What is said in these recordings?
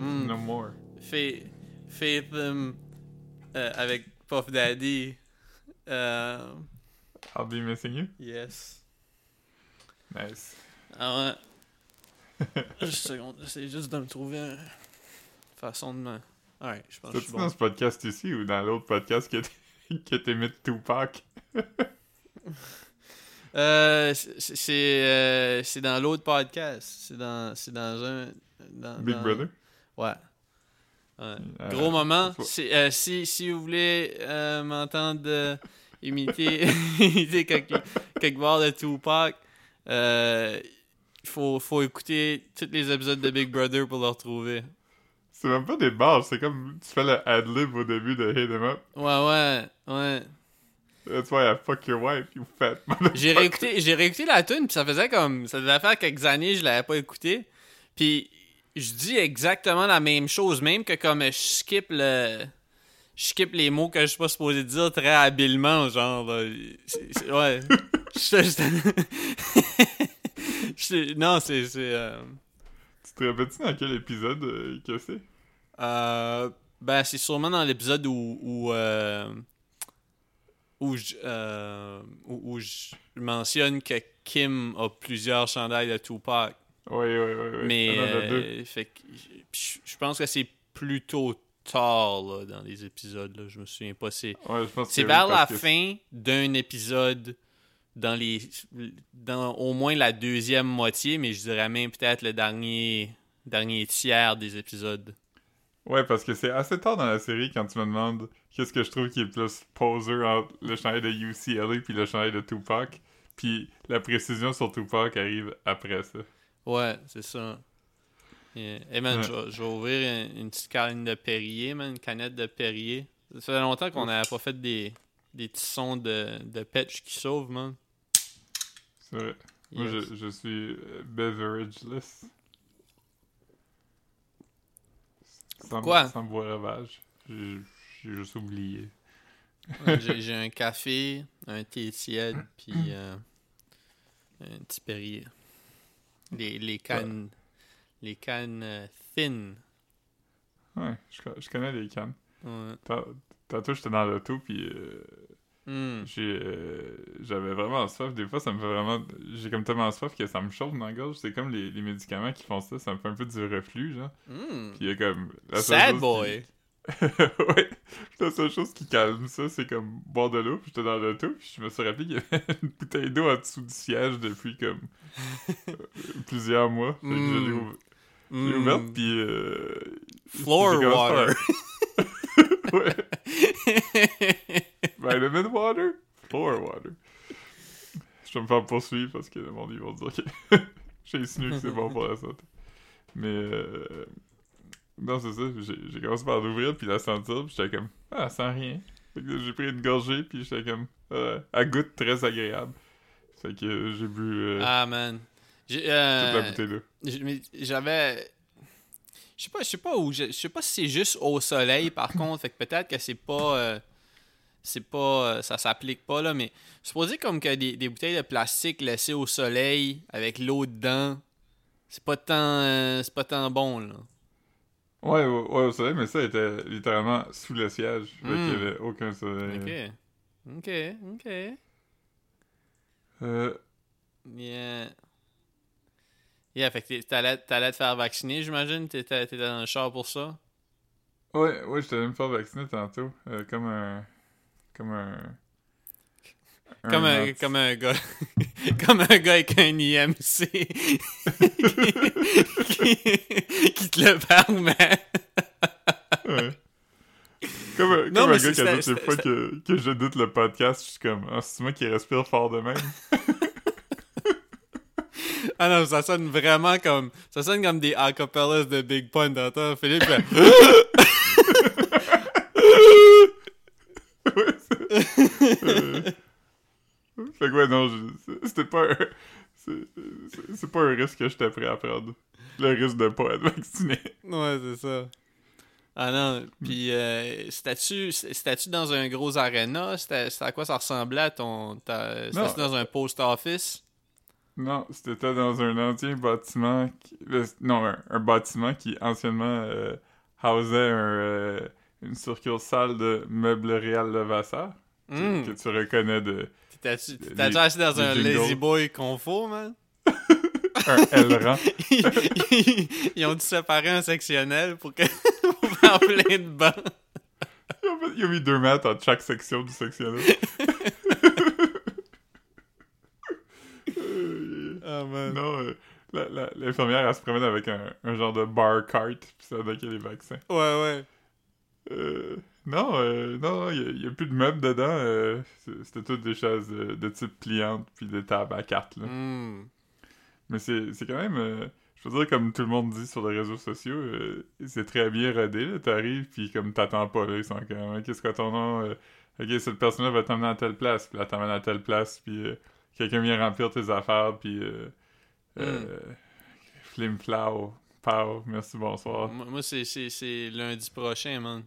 Mm. No More. Faith, Faith um, euh, avec Puff Daddy. Euh, I'll be missing you. yes. Nice. Ah ouais. juste une seconde, j'essaie juste de me trouver une façon de me. Alright, je pense que je suis dans bon. ce podcast ici ou dans l'autre podcast que t- que t'imites Tupac? Euh, c'est euh, dans l'autre podcast. C'est dans, dans un. dans- Big dans- Brother? Ouais. Ouais. Euh, Gros moment. euh, si, si vous voulez euh, m'entendre imiter, imiter quelque, quelque part de Tupac, il faut, faut écouter tous les épisodes de Big Brother pour le retrouver. C'est même pas des bars, c'est comme tu fais le ad-lib au début de Hit 'em Up. Ouais, ouais, ouais. That's why I fuck your wife, you fat J'ai réécouté, j'ai réécouté la tune puis ça faisait comme ça devait faire quelques années je l'avais pas écouté. Puis je dis exactement la même chose même que comme je skip le je skip les mots que je suis pas supposé dire très habilement genre là. Ouais. Je- non, c'est euh, Tu te rappelles-tu dans quel épisode euh, que c'est? euh, ben c'est sûrement dans l'épisode où où euh, où je, euh, où, où je mentionne que Kim a plusieurs chandails de Tupac. Oui, oui, oui. oui. Mais euh, fait que je je pense que c'est plutôt tard là, dans les épisodes. Là. Je me souviens pas. C'est Ouais, oui, vers la que fin d'un épisode dans les dans au moins la deuxième moitié, mais je dirais même peut-être le dernier dernier tiers des épisodes. Ouais, parce que c'est assez tard dans la série quand tu me demandes qu'est-ce que je trouve qui est plus poser entre le chandail de UCLA puis le chandail de Tupac. Puis la précision sur Tupac arrive après ça. Ouais, c'est ça. Yeah. Hey man, Ouais. je, vais- ouvrir une, une petite canne de Perrier, man, une canette de Perrier. Ça fait longtemps qu'on n'avait pas fait des, des petits sons de, de patch qui sauvent, man. C'est vrai. Moi, je, je suis beverageless. Sans, Quoi? Sans boirevage. J'ai j'ai juste oublié. Ouais, j'ai un café, un thé tiède, puis euh, un petit Perrier. Les, les cannes, les cannes euh, thin. Ouais, je, co- je connais les cannes. Ouais. Tant- Tantôt, j'étais dans l'auto, puis euh, Hmm. j'ai, euh, j'avais vraiment soif. Des fois, ça me fait vraiment... J'ai comme tellement soif que ça me chauffe dans la gorge. C'est comme les, les médicaments qui font ça. Ça me fait un peu du reflux, genre. Hmm. Puis il y a comme... la Sad boy. qui- ouais. La seule chose qui calme ça, c'est comme boire de l'eau. Puis j'étais dans l'auto, puis je me suis rappelé qu'il y avait une bouteille d'eau en dessous du siège depuis comme euh, plusieurs mois. Fait que je l'ai Mm. ouv- je l'ai Hmm. puis... euh, Floor water. ouais. Vitamin water? Floor water. Je vais me faire poursuivre parce que le monde, ils vont dire que j'ai insinué que c'est bon pour la santé. Mais, euh... Non, c'est ça. J'ai commencé par l'ouvrir puis la sentir, puis j'étais comme, ah, sent rien. Fait que là, j'ai pris une gorgée, puis j'étais comme, ah, elle goûte très agréable. Fait que euh, j'ai bu euh, Ah, man. J'ai, toute euh, la bouteille d'eau. J'avais. Je sais pas, je sais pas où. Je sais pas si c'est juste au soleil par contre. Fait que peut-être que c'est pas. euh, c'est pas. euh, ça s'applique pas là, mais. Supposé comme que des, des bouteilles de plastique laissées au soleil avec l'eau dedans. C'est pas tant. euh, c'est pas tant bon là. Ouais, ouais, ouais, au soleil, mais ça était littéralement sous le siège. Fait Mm. qu'il y avait aucun soleil. Ok. Ok, ok. Euh, Yeah. Yeah, fait que t'allais, t'allais te faire vacciner, j'imagine? T'étais, t'étais dans le char pour ça? Ouais, ouais, j'étais allé me faire vacciner tantôt. euh, comme un. Comme un. Comme un, comme un gars. comme un gars avec un IMC. qui, qui te le permet. Ouais. Comme Non, comme un gars qui a dit c'est- des fois que, que j'édite le podcast, je suis comme, ah, c'est moi qui respire fort de même. Ah non, ça sonne vraiment comme. Ça sonne comme des acapellas de Big Pun d'antan. Philippe. Ouais, Fait que ouais, non, je- c'était pas un... C'est pas un risque que j'étais prêt à prendre. Le risque de pas être vacciné. ouais, c'est ça. Ah non, puis euh, c'était-tu dans un gros arena? C'était c'était à quoi ça ressemblait à ton... ta- C'était-tu dans un post office? Non, c'était dans un ancien bâtiment. Qui... Non, un, un, bâtiment qui anciennement euh, housait un, euh, une succursale de meubles réel Levasseur. Mm. Que, que tu reconnais de. T'étais-tu assis dans un. Lazy Boy confort, man? un L-rang. ils, ils ont dû séparer un sectionnel pour, que... faire plein de bancs. Ils ont, mis deux mètres entre chaque section du sectionnel. Oh, man. non, euh, l'infirmière, elle se promène avec un, un genre de bar cart, puis ça donne les vaccins. Ouais, ouais. Euh, non, euh, non, il n'y a, plus de meubles dedans. euh, C'était toutes des chaises de, de type pliante, puis des tables à cartes. Là. Mm. Mais c'est quand même, euh, je veux dire, comme tout le monde dit sur les réseaux sociaux, euh, c'est très bien rodé. T'arrives, puis comme t'attends pas, là, ils sont comme, Ah, qu'est-ce que ton nom Ok, cette personne-là va t'emmener à telle place, puis là, t'emmène à telle place, puis euh, quelqu'un vient remplir tes affaires, puis. Euh, euh, Flim flau, pow, merci, bonsoir. Moi, c'est lundi prochain, man.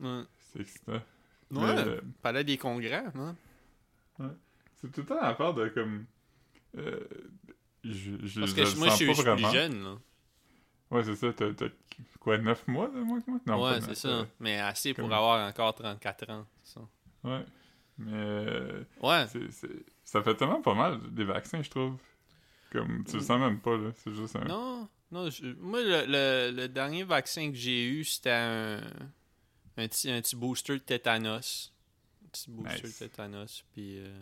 Ouais. C'est excitant. Ouais. Euh, Palais des congrès, man. C'est tout le temps l'affaire de comme. Euh, je, je, Parce que je- moi, je suis plus jeune, là. Ouais, c'est ça. T'as, quoi, 9 mois de moins que moi? Non, ouais, c'est ça. euh, Mais assez pour avoir encore 34 ans. c'est ça. ouais. Mais. euh, Ouais. ça fait tellement pas mal des vaccins, je trouve. Comme, tu le sens même pas, là. C'est juste un. Non, non. je- moi, le, le, le dernier vaccin que j'ai eu, c'était un, un, petit, un petit booster de tétanos. Un petit booster Nice. de tétanos. Puis. euh,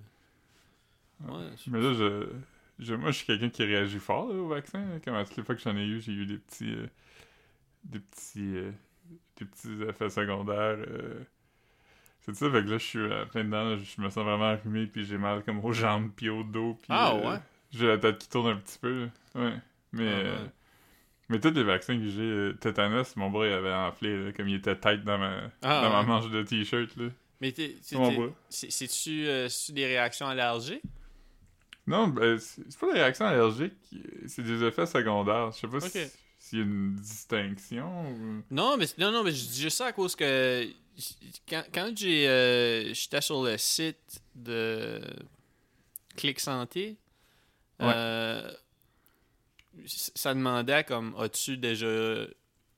ouais, Mais là, je, je- moi, je suis quelqu'un qui réagit fort là, au vaccin. là. Comme à toutes les fois que j'en ai eu, j'ai eu des petits. euh, des petits. euh, des petits effets secondaires. C'est ça, fait que là, je suis à plein dedans. là, je me sens vraiment arrumé, puis j'ai mal comme aux jambes, puis au dos. Puis, Ah, ouais? J'ai la tête qui tourne un petit peu. là. Ouais. Mais. Ah, ouais. Euh, mais tous les vaccins que j'ai, euh, tétanos, mon bras il avait enflé, là, comme il était tête dans ma, Ah, dans ma manche de t-shirt. là. Mais c'est-tu euh, c'est-tu des réactions allergiques? Non, ben, c'est pas des réactions allergiques, c'est des effets secondaires. Je sais pas si- s'il y a une distinction ou... Non, mais non, non, mais je dis juste ça à cause que quand, quand j'ai euh, j'étais sur le site de Clic Santé, Ouais. euh, ça demandait comme as-tu déjà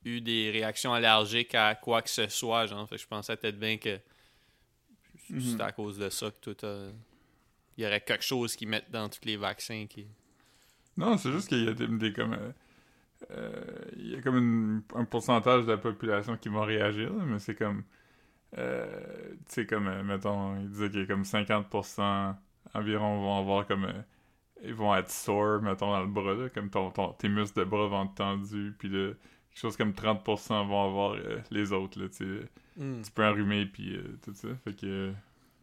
eu des réactions allergiques à quoi que ce soit, genre? Fait que je pensais peut-être bien que Mhm. c'était à cause de ça que tout a- il y aurait quelque chose qu'ils mettent dans tous les vaccins qui. Non, c'est juste qu'il y a des, des comme... euh, euh, il y a comme une- un pourcentage de la population qui vont réagir, mais c'est comme... euh, tu sais, comme, euh, mettons, il disait qu'il y a comme 50% environ vont avoir comme... ils vont être sore, mettons, dans le bras, là, comme ton, ton- tes muscles de bras vont être tendus, puis là, quelque chose comme 30% vont avoir euh, les autres, là, tu sais... Hmm. tu peux enrhumer puis euh, tout ça. Fait que euh,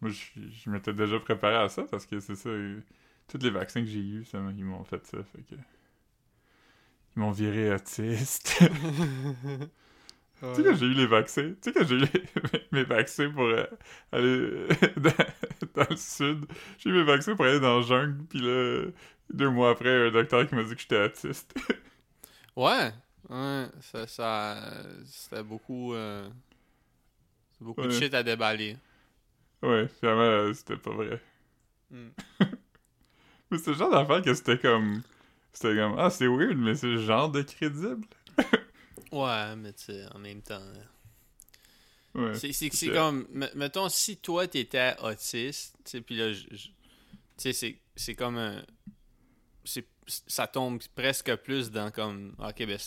moi, je, m'étais déjà préparé à ça parce que c'est ça. tous les vaccins que j'ai eus, ça, ils m'ont fait ça. Fait que. Ils m'ont viré autiste. tu sais, quand j'ai eu les vaccins, tu sais, quand j'ai eu les- mes vaccins pour euh, aller dans, le sud, j'ai eu mes vaccins pour aller dans le jungle, puis là, deux mois après, un docteur qui m'a dit que j'étais autiste. Ouais, ouais, ça, ça c'était beaucoup, euh, c'est beaucoup de shit à déballer. ouais, finalement, euh, c'était pas vrai. Hmm. Mais c'est le genre d'affaire que c'était comme. C'était comme. Ah, c'est weird, mais c'est le genre de crédible. Ouais, mais tu sais, en même temps, Ouais. c'est comme, me- mettons, si toi t'étais autiste, tu sais, puis là, je- je- tu sais, c'est c'est comme un, c'est ça tombe presque plus dans comme, ok, ben,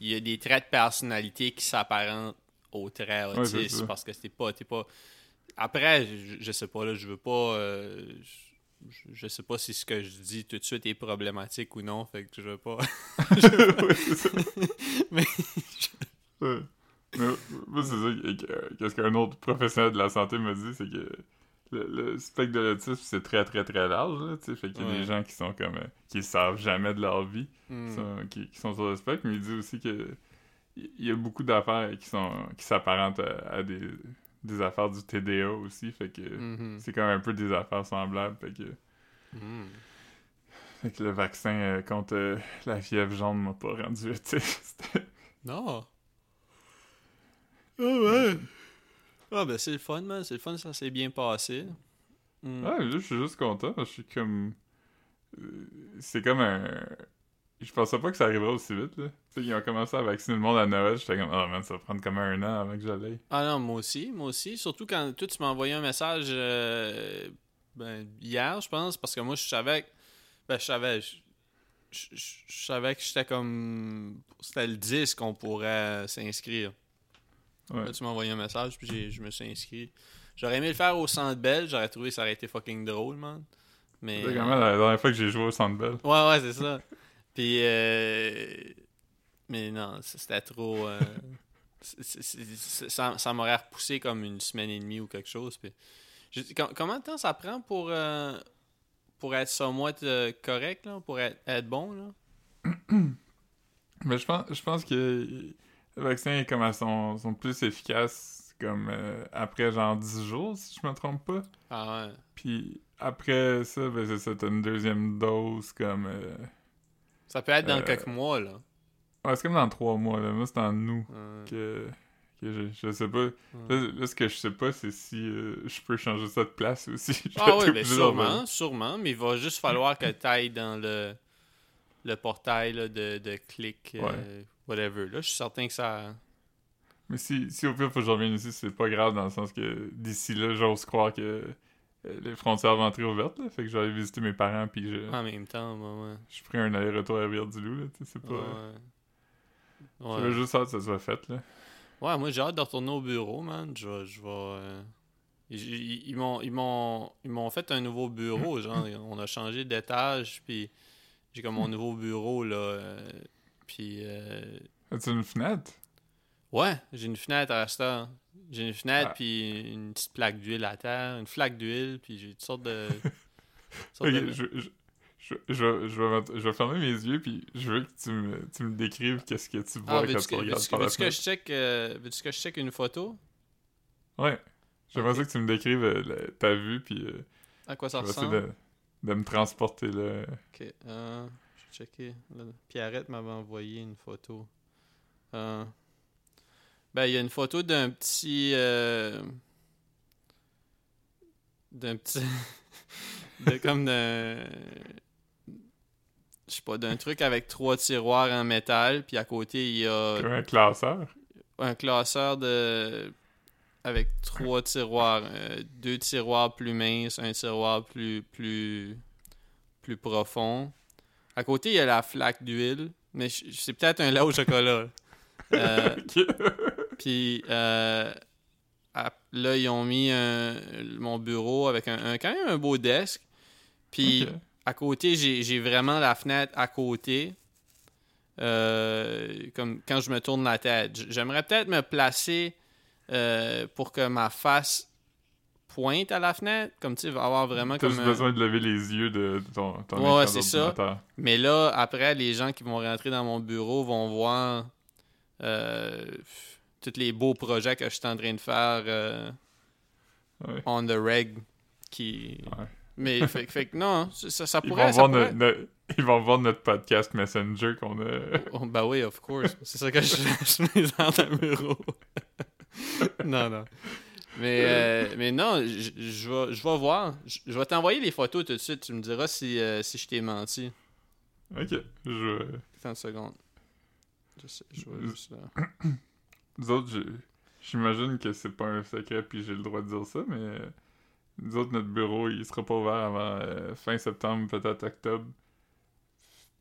il y a des traits de personnalité qui s'apparentent aux traits autistes parce que t'es pas, pas. Après, je, je sais pas là, je veux pas. euh, je, je sais pas si ce que je dis tout de suite est problématique ou non, fait que je veux pas. Ça. Mais- Ouais. Mais moi, c'est ça que- que- qu'est-ce qu'un autre professionnel de la santé m'a dit, c'est que le, le spectre de l'autisme, c'est très, très, très large, là. Fait qu'il y a Ouais. des gens qui sont comme... euh, qui savent jamais de leur vie, Hmm. qui sont- qui, qui sont sur le spectre, mais il dit aussi que il y a beaucoup d'affaires qui sont qui s'apparentent à, à des, des affaires du TDA aussi, fait que Mhm. c'est quand même un peu des affaires semblables, fait que... Mhm. Fait que le vaccin euh, contre euh, la fièvre jaune m'a pas rendu autiste. Non. Ah ouais. Ah ben c'est le fun, man. C'est le fun, ça s'est bien passé. Mm. Là, je suis juste content. parce que Je suis comme. euh, c'est comme un. Je pensais pas que ça arriverait aussi vite, là. Tu sais, ils ont commencé à vacciner le monde à Noël, j'étais comme, oh man, ça va prendre comme un an avant que j'aille. Ah non, moi aussi, moi aussi. Surtout quand toi, tu m'as envoyé un message euh, ben, hier, je pense, parce que moi, je savais que. Ben, je savais. Je, je- je- je savais que j'étais comme. C'était le 10 qu'on pourrait s'inscrire. Ouais. Là, tu m'as envoyé un message, puis je me suis inscrit. J'aurais aimé le faire au centre Bell, j'aurais trouvé que ça aurait été fucking drôle, man. Mais. C'est quand même la dernière fois que j'ai joué au Centre Bell. Ouais, ouais, c'est ça. Puis, euh... mais non, c'était trop. euh, c'est- c'est- c'est- ça ça m'aurait repoussé comme une semaine et demie ou quelque chose. Puis, je- com- comment de temps ça prend pour, euh, pour être somewhat correct, là, pour être, être bon? Là? Mais je pense, je pense que le vaccin est comme à son, son plus efficace comme euh, après genre 10 jours, si je me trompe pas. Ah ouais. Puis après ça, ben c'est ça, t'as une deuxième dose comme... euh, Ça peut être dans Euh, quelques mois, là. Ouais, c'est comme dans 3 mois, là. Moi, c'est en Ouais. que... que je, je sais pas. Là, là, ce que je sais pas, c'est si euh, je peux changer ça de place aussi. Je Ah oui, ben sûrement, sûrement, mais il va juste falloir que tu ailles dans le, le portail là, de, de clic, euh, whatever. Là, je suis certain que ça... Mais si, si au pire, faut que je revienne ici, c'est pas grave dans le sens que d'ici là, j'ose croire que euh, les frontières vont entrer ouvertes, là. Fait que j'allais visiter mes parents, puis je, En même temps, ouais, ouais. je ferai un aller-retour à Rivière-du-Loup, là. Tu sais, c'est pas... Ouais. Je Ouais. veux juste hâte que ça soit fait, là. Ouais, moi j'ai hâte de retourner au bureau, man. Je vais. Je vais euh, Ils, ils- ils m'ont, ils, m'ont, ils m'ont fait un nouveau bureau, genre. On a changé d'étage, puis j'ai comme mon nouveau bureau, là. euh, puis. euh, As-tu une fenêtre? Ouais, j'ai une fenêtre à ça. J'ai une fenêtre, Ah. puis une petite plaque d'huile à terre, une flaque d'huile, puis j'ai toutes sortes de. sortes je, je, je, je, vais, fermer mes yeux, puis je veux que tu me, tu me décrives qu'est-ce que tu vois Ah, quand tu que, regardes par la veux-tu que fenêtre. je check, euh, veux-tu que je check une photo? Ouais. J'aimerais Ok. ça que tu me décrives euh, la- ta vue, puis euh, À quoi ça ressemble? de, de me transporter là. Ok, checker. Là, Pierrette m'avait envoyé une photo. Euh, ben, il y a une photo d'un petit. euh, d'un petit. de comme d'un. Je sais pas, d'un truc avec trois tiroirs en métal, puis à côté, il y a un classeur. un classeur de avec trois tiroirs, euh, deux tiroirs plus minces, un tiroir plus plus plus profond. À côté, il y a la flaque d'huile, mais c'est peut-être un lait au chocolat. Euh, puis euh, là, ils ont mis un- mon bureau avec un, un- quand même un beau desk. Puis à côté, j'ai vraiment la fenêtre à côté. Euh, comme quand je me tourne la tête. J'aimerais peut-être me placer pour que ma face pointe à la fenêtre. Comme tu sais, avoir vraiment T'as comme. juste un- besoin de lever les yeux de, ton, ton Ouais, c'est ça. Mais là, après, les gens qui vont rentrer dans mon bureau vont voir euh, tous les beaux projets que je suis en train de faire euh, Ouais. on the reg. Qui... Ouais. Mais fait, fait que non, ça, ça Ils pourrait. vont, ça voir pourrait- notre, notre- ils vont voir notre podcast Messenger qu'on a. Oh, bah oui, of course. C'est ça que je, je mets dans le bureau. non, non. Mais, euh, mais non, je, je vais, je vais voir. Je, je vais t'envoyer les photos tout de suite. Tu me diras si, euh, si je t'ai menti. ok. Je, Attends une seconde. Je sais, je vais juste... euh, nous autres, j'imagine que c'est pas un secret puis j'ai le droit de dire ça, mais euh, nous autres, notre bureau, il sera pas ouvert avant euh, fin septembre, peut-être octobre.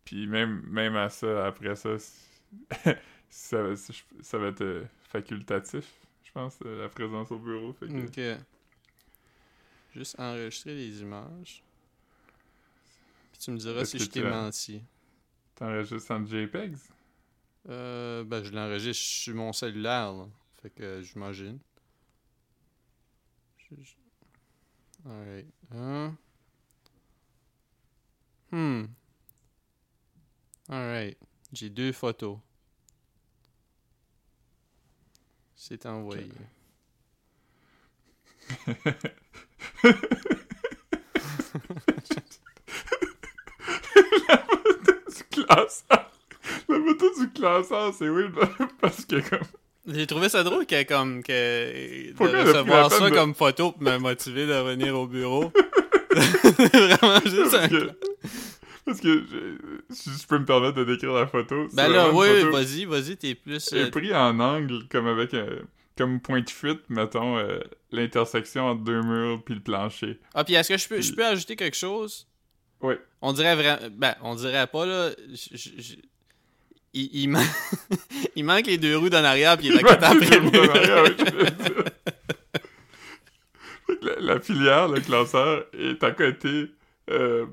Puis même, même à ça, après ça, ça, c'est- ça va être euh, facultatif, je pense, euh, la présence au bureau. Fait que-. Juste enregistrer les images. Puis tu me diras si je t'ai menti. T'enregistres en JPEGs? Euh, ben, je l'enregistre sur mon cellulaire, là. Fait que j'imagine. Je- je- Alright. Hein? Hmm. Alright. J'ai deux photos. C'est envoyé. du classeur. La photo du classeur, c'est weird parce que comme. J'ai trouvé ça drôle que comme que de Pourquoi la recevoir ça de- comme photo pour me motiver de revenir au bureau? Vraiment juste un... que- Parce que je, si je peux me permettre de décrire la photo. Ben là, oui, vas-y, vas-y, t'es plus. est euh, pris en angle, comme avec un. Comme point de fuite, mettons, euh, l'intersection entre deux murs puis le plancher. Ah, puis est-ce que je peux, je peux ajouter quelque chose? Oui. On dirait vraiment. Ben, on dirait pas, là. je- je- je- Il, il, man- il manque les deux roues d'en arrière, puis il est à côté après le Deux roues arrière, oui, la filière, le classeur, est à côté, euh,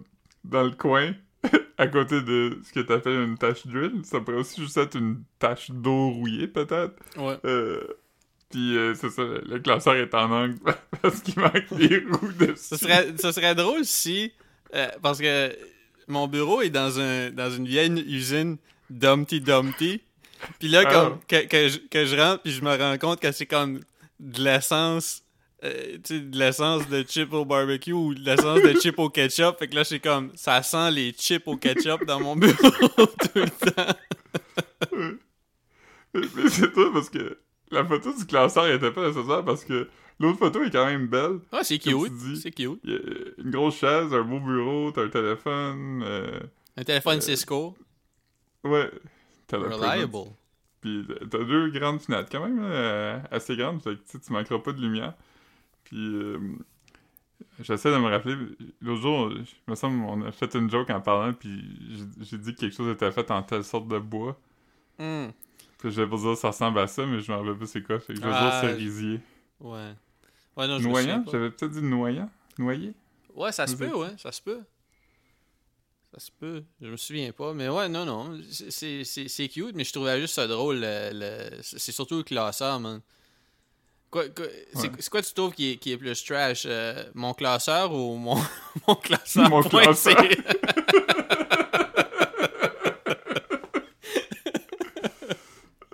dans le coin, à côté de ce que t'appelles une tache d'huile. Ça pourrait aussi juste être une tache d'eau rouillée, peut-être. Ouais. Euh, puis euh, c'est ça, le, classeur est en angle parce qu'il manque des roues dessus. Ça serait, ça serait drôle si. euh, parce que mon bureau est dans, un, dans une vieille usine Dumpty Dumpty. Puis là, Ah. comme, que, que, je, que je rentre, puis je me rends compte que c'est comme de l'essence. Euh, de l'essence de chip au barbecue ou de l'essence de chip au ketchup. Fait que là, c'est comme, ça sent les chips au ketchup dans mon bureau tout le temps. Mais, c'est toi parce que la photo du classeur elle était pas nécessaire parce que l'autre photo est quand même belle. Ah, c'est cute. C'est cute. Il y a une grosse chaise, un beau bureau, t'as un téléphone. euh, Un téléphone Euh, Cisco. ouais. Le Reliable. Puis t'as deux grandes fenêtres quand même, euh, assez grandes, fait que tu manqueras pas de lumière. Puis euh, j'essaie de me rappeler, l'autre jour, il me semble, on a fait une joke en parlant, puis j'ai- dit que quelque chose était fait en telle sorte de bois. Hmm. Puis je vais pas dire que ça ressemble à ça, mais je me rappelle pas c'est quoi, fait que je vais Ah, dire cerisier. Ouais. Ouais, non, je Noyant? J'avais peut-être dit noyant? Noyer? Ouais, ça se peut, ouais, ça se peut. Ça se peut. Je me souviens pas. Mais ouais, non, non. c'est- cute, mais je trouvais juste ça drôle. le- le- C'est surtout le classeur, man. Quoi, quoi- c'est Ouais. c'est quoi tu trouves qui est, qui est plus trash? euh, mon classeur ou mon, mon classeur? Mon classeur.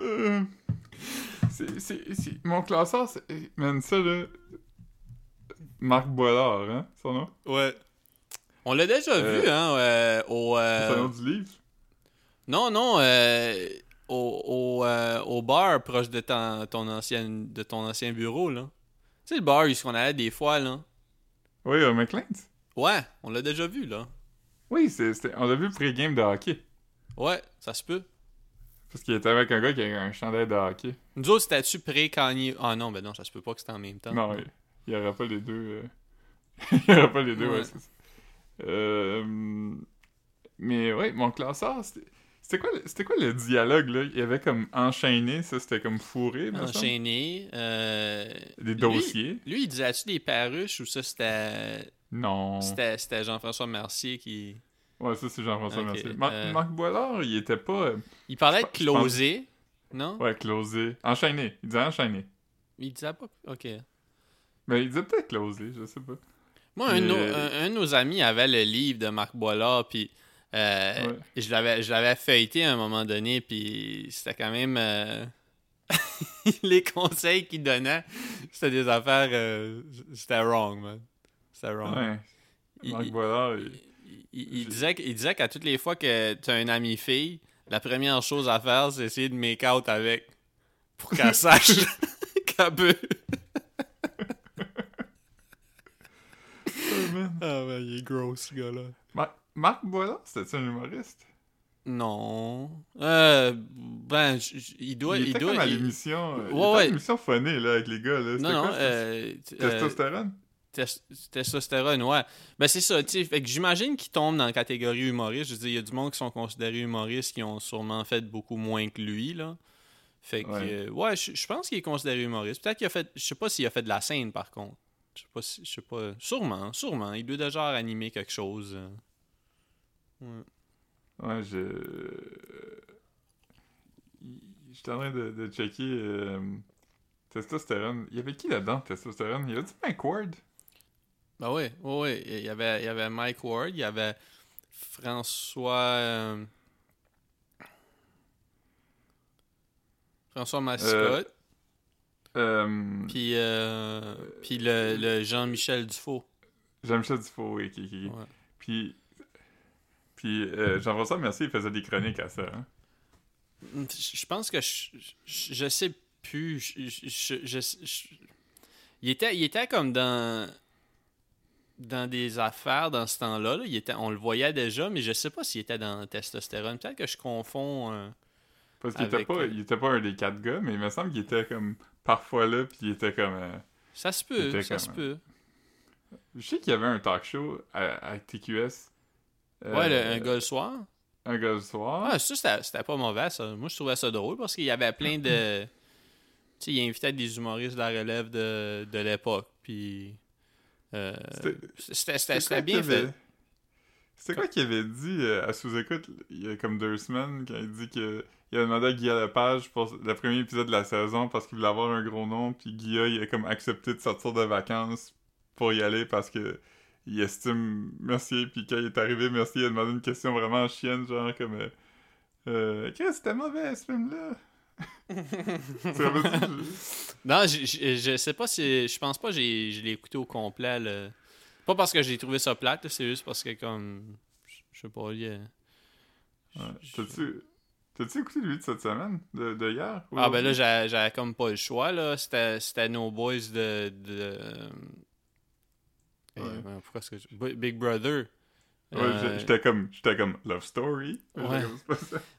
Euh, c'est, c'est, c'est- Mon classeur, c'est... Man, ça, là... Marc Boilard, hein, son nom? ouais. On l'a déjà Euh, vu, hein, euh, au... euh, C'est le nom du livre? Non, non, euh, au, au, euh, au bar proche de ton, ton ancien, de ton ancien bureau, là. Tu sais, le bar où on allait des fois, là. Oui, euh, McLean's. Ouais, on l'a déjà vu, là. Oui, c'est, c'était- on l'a vu pré-game de hockey. Ouais, ça se peut. Parce qu'il était avec un gars qui avait un chandail de hockey. Nous autres, c'était-tu pré-Kanye? Ah non, ben non, ça se peut pas que c'était en même temps. Non, il y aurait pas les deux. euh, il y aurait pas les deux, ouais. Euh, Mais ouais, mon classeur, c'était. C'était quoi, c'était quoi le dialogue, là? Il y avait comme enchaîné, ça, c'était comme fourré. Enchaîné. Euh... Des dossiers. Lui, il disait-tu des paruches ou ça, c'était... Non. C'était c'était Jean-François Mercier qui... Ouais, ça, c'est Jean-François Mercier. Mar- euh, Marc Boilard, il était pas. euh, Il parlait de pense- closer, non? Ouais, closé. Enchaîné. Il disait enchaîné. Il disait pas... OK. Mais il disait peut-être closé, je sais pas. Moi, un, de nos- un de nos amis avait le livre de Marc Boilard, puis euh, Ouais. je l'avais je l'avais feuilleté à un moment donné, puis c'était quand même... euh, les conseils qu'il donnait, c'était des affaires... euh, c'était wrong, man. C'était wrong. Ouais. Il- Marc il- Boilard, il... Il, il disait, il disait qu'à toutes les fois que tu as une amie fille, la première chose à faire, c'est essayer de make out avec. Pour qu'elle sache qu'elle peut. Oh. Ah, ben, il est gros, ce gars-là. Mar- Marc Boilard, c'était un humoriste? Non. Euh, ben, j- j- il doit. il Il, était doit comme à il- l'émission... euh, il Ouais, était à ouais. l'émission phonée, là, avec les gars, là. C'était Non, non, quoi, euh, t- euh, Testostérone? tes- testostérone, ouais. Ben, c'est ça, tu sais. Fait que j'imagine qu'il tombe dans la catégorie humoriste. Je veux dire, il y a du monde qui sont considérés humoristes qui ont sûrement fait beaucoup moins que lui, là. Fait que, Ouais. euh, ouais, je je pense qu'il est considéré humoriste. Peut-être qu'il a fait. Je sais pas s'il a fait de la scène, par contre. Je sais pas si. Je sais pas. Sûrement, sûrement. Il doit déjà animer quelque chose. euh. Ouais. Ouais, je... J'étais en train de, de checker euh, Testostérone. Il y avait qui là-dedans, Testostérone? Il y avait du Mike Ward? Ben oui, oui, oui. Il y avait, il y avait Mike Ward, il y avait François. euh, François Mascotte, Euh, puis, euh, puis le, le Jean-Michel Dufault. Jean-Michel Dufault, oui, qui, qui- Ouais. Puis... Puis euh, Jean-François Mercier, il faisait des chroniques à ça, hein? Je pense que je, je, je sais plus. Je, il, était, il était comme dans. dans des affaires dans ce temps-là. là. Il était, on le voyait déjà, mais je sais pas s'il était dans testostérone. Peut-être que je confonds. euh, Parce qu'il était Avec, pas, euh, il était pas un des quatre gars, mais il me semble qu'il était comme parfois là, puis il était comme. euh, Ça se peut, était ça comme- se peut. Je sais qu'il y avait un talk show à, à TQS. Euh, Ouais, le- un gars le soir. Un gars le soir. Ah, ça, c'était pas mauvais, ça. Moi, je trouvais ça drôle parce qu'il y avait plein de. tu sais, il invitait des humoristes de la relève de, de l'époque. Puis. euh, C'était- bien fait. C'était quoi qu'il avait dit euh, à sous-écoute il y a comme deux semaines quand il dit que il a demandé à Guillaume Lepage pour le premier épisode de la saison parce qu'il voulait avoir un gros nom puis Guillaume il a comme accepté de sortir de vacances pour y aller parce que il estime Mercier puis quand il est arrivé Mercier il a demandé une question vraiment chienne genre comme euh, euh, Chris c'était mauvais ce film là Tu avais dit, je- Non, je, je, je sais pas si. Je pense pas que j'ai- je l'ai écouté au complet. là. Pas parce que j'ai trouvé ça plate, là, c'est juste parce que, comme. Je sais pas, il y a- Ouais. T'as-tu t'as-tu écouté lui de cette semaine de, de hier? Ah, ben là, j'avais comme pas le choix, là. C'était c'était nos boys de. de... Pourquoi est-ce que je- Big Brother. Euh, j'étais comme j'étais comme Love Story Ouais.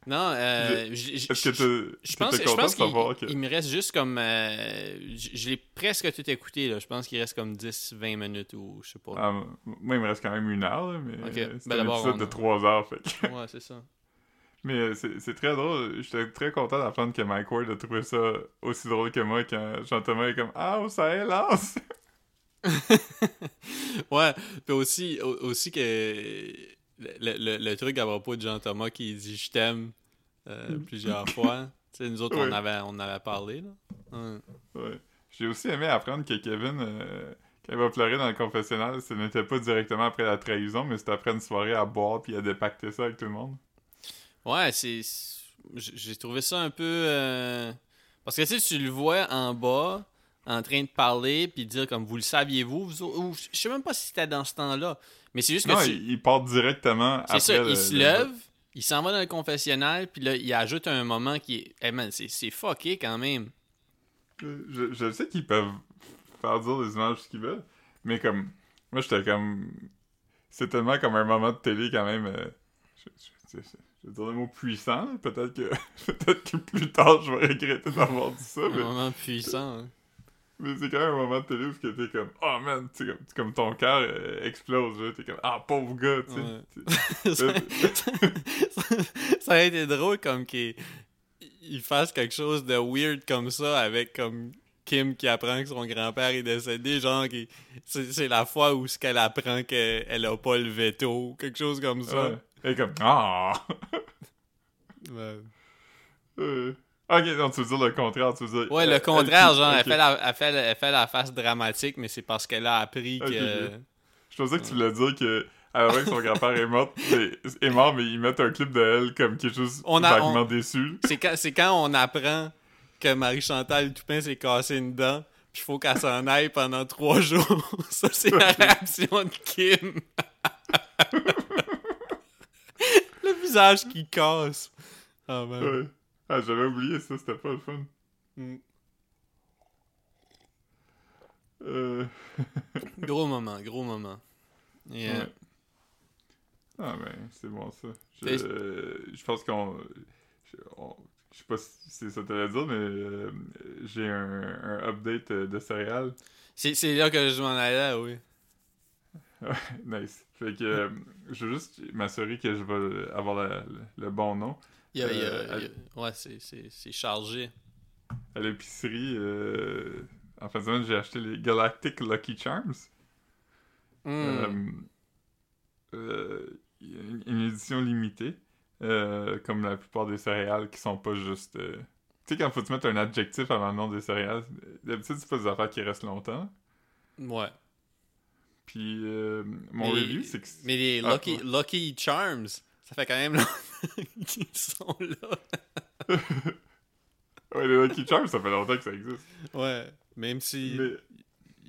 Non, euh, Est-ce que je tu je pense, étais je content pense de que... il me reste juste comme. euh, je l'ai presque tout écouté, là. Je pense qu'il reste comme 10-20 minutes ou je sais pas. Ah, moi, il me reste quand même une heure, là, mais c'est Ben, un d'abord, épisode on de a- trois heures. Fait que- Ouais, c'est ça. Mais euh, c'est c'est très drôle. J'étais très content d'apprendre que Mike Ward a trouvé ça aussi drôle que moi quand Jean-Thomas est comme « Ah, ça hélas! Ouais, puis aussi, au- aussi que le, le, le truc à propos de Jean-Thomas qui dit je t'aime euh, plusieurs fois. Tu sais, nous autres, on, avait, on avait parlé, là. Ouais. Ouais. J'ai aussi aimé apprendre que Kevin, euh, quand il va pleurer dans le confessionnal, ce n'était pas directement après la trahison, mais c'était après une soirée à boire puis à dépacter ça avec tout le monde. Ouais, c'est. J'ai trouvé ça un peu. euh, Parce que tu le vois en bas, en train de parler, puis dire comme vous le saviez-vous, vous ou je sais même pas si c'était dans ce temps-là. Mais c'est juste que Non, tu. il, part directement après C'est ça, le- il se le- lève, il s'en va dans le confessionnal, puis là, il ajoute un moment qui est. Eh man, c'est c'est fucké quand même. Je, je sais qu'ils peuvent faire dire les images ce qu'ils veulent, mais comme. Moi, j'étais comme. C'est tellement comme un moment de télé quand même. euh, je, je- je- vais dire le mot puissant. Peut-être que, peut-être que plus tard, je vais regretter d'avoir dit ça, Un mais, moment puissant. hein. Mais c'est quand même un moment de télé où que t'es comme. Oh man, tu sais, comme, comme ton cœur euh, explose. là. T'es comme. Ah, pauvre gars, tu sais. Ouais. ça, a été drôle comme qu'il il fasse quelque chose de weird comme ça avec comme Kim qui apprend que son grand-père est décédé, genre qui c'est c'est la fois où ce qu'elle apprend qu'elle a pas le veto, quelque chose comme ça. Ouais. Et comme. Ah! Ouais, Ok, non, tu veux dire le contraire. Tu veux dire. Ouais, euh, le contraire, elle- genre, elle, fait la, elle, fait, elle fait la face dramatique, mais c'est parce qu'elle a appris que. ok. Je pensais que tu voulais dire que avant que son grand-père est mort, mais, est mort, mais ils mettent un clip de elle comme qui est juste On a- vaguement on- déçu. C'est quand, quand on apprend que Marie-Chantal Toupin s'est cassé une dent, puis il faut qu'elle s'en aille pendant trois jours. Ça, c'est la réaction de Kim. le visage qui casse. Ah, man. Ouais. Ah, j'avais oublié ça, c'était pas le fun. Mm. Euh... Gros moment, gros moment. Ouais. Ah, ben, c'est bon ça. Je, euh, je pense qu'on. Je, on- je sais pas si c'est ça que t'allais dire, mais euh, j'ai un, un update euh, de céréales. c'est, c'est là que je m'en allais, oui. nice. Fait que euh, je veux juste m'assurer que je vais avoir la- le, le bon nom. Il y a- Euh, il y ouais, c'est, c'est, c'est chargé. À l'épicerie, euh, en fin de semaine, j'ai acheté les Galactic Lucky Charms. Mm. Euh, euh, une, une édition limitée, comme la plupart des céréales qui sont pas juste. Tu sais, quand faut te mettre un adjectif avant le nom des céréales, d'habitude, c'est pas des affaires qui restent longtemps. ouais. Puis, mon Mais- review, c'est que. Mais les Ah, Lucky, ouais. Lucky Charms, ça fait quand même longtemps qu'ils sont là. Ouais, les Lucky Charms, ça fait longtemps que ça existe. Ouais, même si Mais,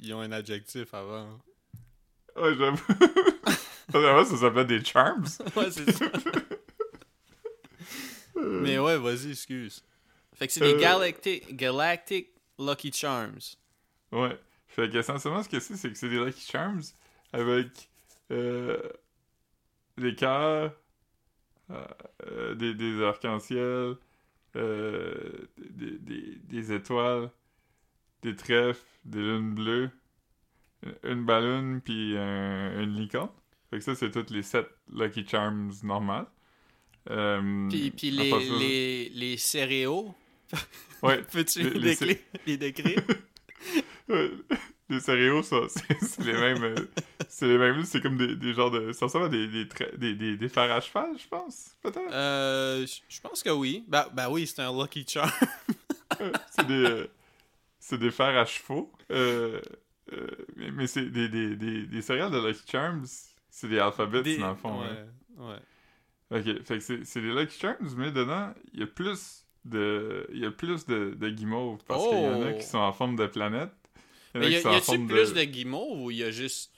ils ont un adjectif avant. ouais, j'avoue. Qu'avant, ça s'appelait des Charms. ouais, c'est ça. Mais ouais, vas-y, excuse. Fait que c'est des Euh. Galactic, Galactic Lucky Charms. Ouais. Fait que essentiellement, ce que c'est, c'est que c'est des Lucky Charms avec euh, des cœurs, euh, des, des arcs-en-ciel, euh, des, des, des étoiles, des trèfles, des lunes bleues, une ballonne, puis un- une licorne. Fait que ça, c'est toutes les sept Lucky Charms normales. Euh, Puis, les, ça- les, les céréaux, Ouais, peux-tu les- les décrire? Ouais, les céréaux, ça, c'est les mêmes. euh, c'est les mêmes, c'est comme des, des genres de. Ça ressemble à des, des, des, des, des fers à cheval, je pense, peut-être? Euh, je pense que oui. Ben, ben oui, c'est un Lucky Charm. C'est des. euh, c'est des fers à chevaux. Euh, euh, mais mais c'est des, des, des, des céréales de Lucky Charms, c'est des alphabets, dans le fond. ouais, hein. ouais. Ok, fait que c'est des Lucky Charms, mais dedans, il y a plus de. Il y a plus de, de guimauves, parce qu'il y en a Oh! qui sont en forme de planète. Mais y, a-tu plus de... guimauves ou il y a juste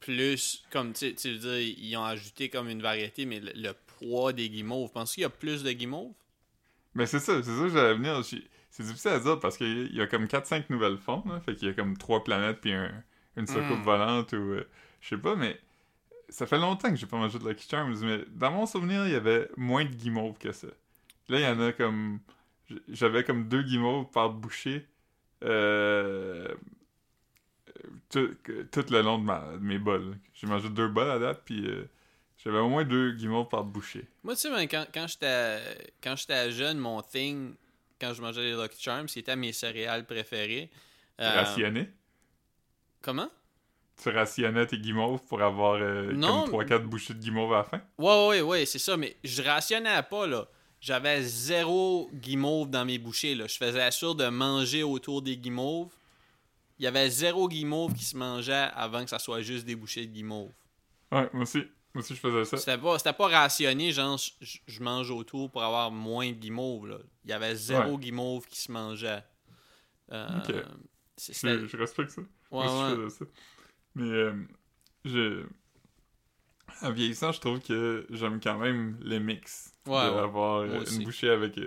plus, comme tu veux dire, ils ont ajouté comme une variété, mais le, le poids des guimauves, penses qu'il y a plus de guimauves? Mais c'est ça, c'est ça que j'allais venir. C'est difficile à dire parce qu'il y a comme 4-5 nouvelles formes. Là, fait qu'il y a comme trois planètes puis un- une soucoupe Mm. volante ou. euh, je sais pas, mais ça fait longtemps que j'ai pas mangé de Lucky Charms. Mais dans mon souvenir, il y avait moins de guimauves que ça. Là, il y en a comme. J'avais comme deux guimauves par bouchée. Euh, tout, le long de, ma- de mes bols. J'ai mangé deux bols à date, puis euh, j'avais au moins deux guimauves par bouchée. Moi, tu sais, ben, quand, quand j'étais quand j'étais jeune, mon thing, quand je mangeais les Lucky Charms, c'était mes céréales préférées. Euh, Rationné. Comment? Tu rationnais tes guimauves pour avoir euh, Non, comme 3-4 bouchées de guimauves à la fin? Ouais, ouais, ouais, c'est ça, mais je rationnais pas, là. J'avais zéro guimauve dans mes bouchées, là. Je faisais sûr de manger autour des guimauves. Il y avait zéro guimauve qui se mangeait avant que ça soit juste des bouchées de guimauve. Ouais, moi aussi. Moi aussi, je faisais ça. C'était pas, c'était pas rationné, genre, je- mange autour pour avoir moins de guimauve, là. Il y avait zéro guimauve qui se mangeait. Euh, Ok. Je, je respecte ça. Ouais, moi aussi, ouais. je faisais ça. Mais, euh, je... En vieillissant, je trouve que j'aime quand même les mix. Ouais. D'avoir euh, une bouchée avec...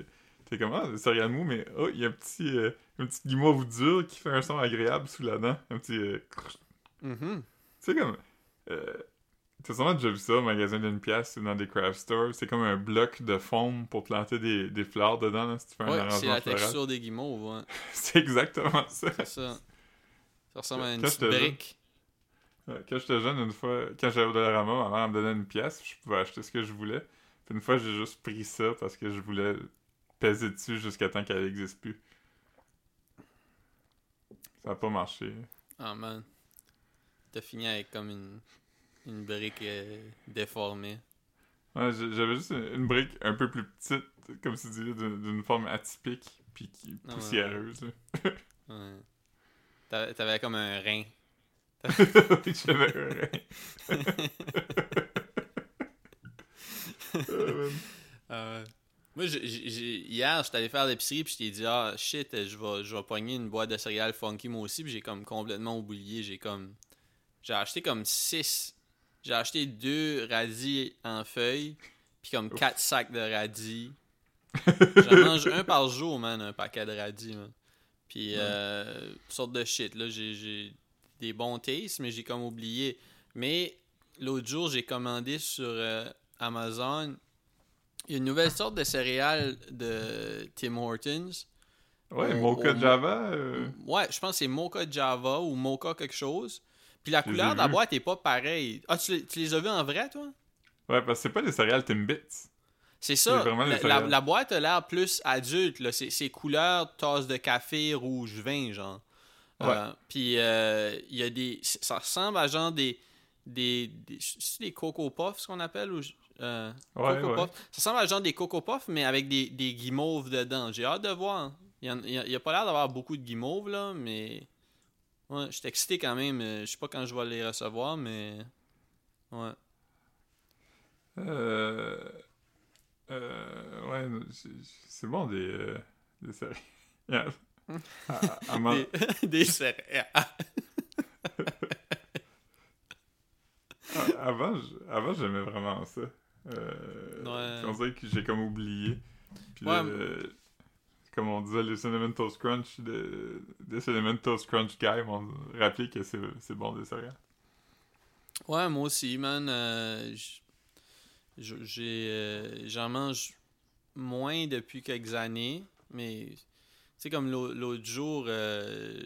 T'es comme, ah, des céréales mou, mais oh, il y a un petit, euh, une petite guimauve dure qui fait un son agréable sous la dent. Un petit... euh, Mhm. Tu sais, comme. Euh, T'as sûrement déjà vu ça au magasin d'une pièce ou dans des craft stores. C'est comme un bloc de foam pour planter des, des fleurs dedans, là, si tu fais un c'est la floral. texture des guimauves, ouais. C'est exactement ça. C'est ça. Ça ressemble à une Quand petite jeune, brique. Quand j'étais jeune, une fois, quand j'allais au Dollarama, ma mère me donnait une pièce, je pouvais acheter ce que je voulais. Puis une fois, j'ai juste pris ça parce que je voulais peser dessus jusqu'à temps qu'elle n'existe plus? Ça n'a pas marché. Ah man. T'as fini avec comme une, une brique euh, déformée. Ouais, j'avais juste une brique un peu plus petite, comme tu dis, d'une forme atypique, puis qui Ah ouais, poussiéreuse. là. Ouais. T'avais comme un rein. J'avais un rein. Euh, Ah Moi, j'ai- j'ai- hier, j'étais allé faire l'épicerie, puis je t'ai dit, ah shit, je vais, je vais pogner une boîte de céréales funky moi aussi, puis j'ai comme complètement oublié. J'ai comme. J'ai acheté comme 6. J'ai acheté deux radis en feuilles, puis comme Ouf. 4 sacs de radis. J'en mange un par jour, man, un paquet de radis, man. Puis, euh, toutes sortes de shit, là. J'ai- J'ai des bons tastes, mais j'ai comme oublié. Mais l'autre jour, j'ai commandé sur euh, Amazon il y a une nouvelle sorte de céréales de Tim Hortons. Ouais, On- Mocha Java. euh, Ouais, je pense que c'est Mocha Java ou Mocha quelque chose. Puis la couleur de la boîte est pas pareille. Ah, tu, les- tu les as vus en vrai, toi? Ouais, parce que c'est pas des céréales Timbits. C'est ça. La, la- céréales. la boîte a l'air plus adulte. là. C'est c'est couleur tasse de café rouge vin, genre. Ouais. Euh, Puis euh, il y a des. Ça ressemble à genre des. Des. des c'est des Coco Puffs, ce qu'on appelle ou, euh, Ouais, Coco ouais. Puffs. Ça ressemble à genre des Coco Puffs, mais avec des, des guimauves dedans. J'ai hâte de voir. Il y, en- il y a, pas l'air d'avoir beaucoup de guimauves, là, mais. Ouais, je suis excité quand même. Euh, Je sais pas quand je vais les recevoir, mais. Ouais. Euh... Euh... Ouais, c'est- bon des, euh, des céréales. À- à- à man- Des, des je- avant j'aimais vraiment ça. Euh, Ouais. On dirait que j'ai comme oublié. Puis Ouais. euh, comme on disait, les Cinnamon Toast Crunch, de, des Cinnamon Toast Crunch Guy m'ont rappelé que c'est bon des céréales. Ouais, moi aussi, man. euh, j'ai, euh, j'en mange moins depuis quelques années, mais tu sais, comme l'au- l'autre jour, euh,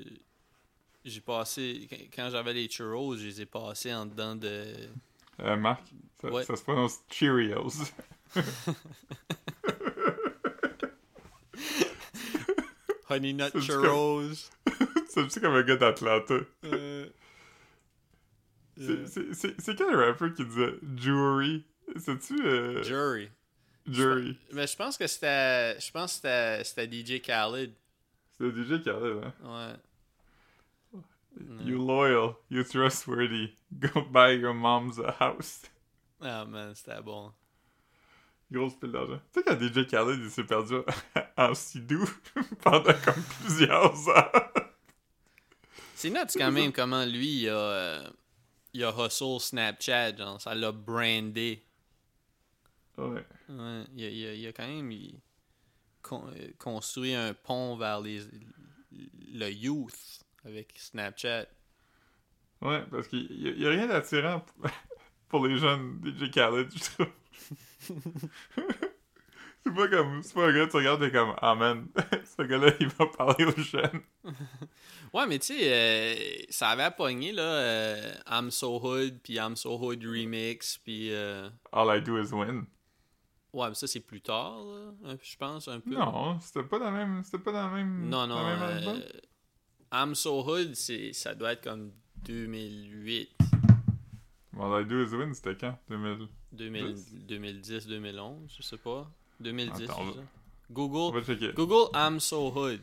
j'ai passé, quand j'avais les churros, je les ai passés en dedans de. Euh, Marc, ça, Ouais. ça se prononce Cheerios. Honey Nut Churros. c'est un petit comme un gars d'Atlanta. Euh, C'est- euh, quel rappeur qui disait Jewelry? C'est-tu euh, Jury. Jury? Mais je pense que c'était. Je pense que c'était- c'était DJ Khaled. C'est le DJ Khaled, hein? Ouais. You loyal, you trustworthy. Go buy your mom's a house. Ah, man, c'était bon. Grosse pile d'argent. Tu sais quand DJ Khaled il s'est perdu en sidou pendant comme plusieurs heures. C'est nuts quand même comment lui, il a, euh, il a hustle Snapchat, genre, ça l'a brandé. Ouais. Ouais, il, a, il a- il a quand même con- euh, construit un pont vers les, le youth avec Snapchat. Ouais, parce qu'il y, a- rien d'attirant pour les jeunes DJ Khaled, je trouve. c'est pas comme. C'est pas un gars, tu regardes et comme, ah man, ce gars-là, il va parler aux jeunes. Ouais, mais tu sais, euh, ça avait pogné, là, euh, I'm So Hood, puis I'm So Hood Remix, puis... euh, All I do is win. Ouais, mais ça, c'est plus tard, là, je pense, un peu. Non, c'était pas dans le même. C'était pas dans le même. Non, dans non, le même album. I'm So Hood, ça doit être comme 2008, All I do is win, c'était quand? 2000. 2000 Dix? 2010, 2011, je sais pas. 2010, Attends, va- Google. Google I'm So Hood.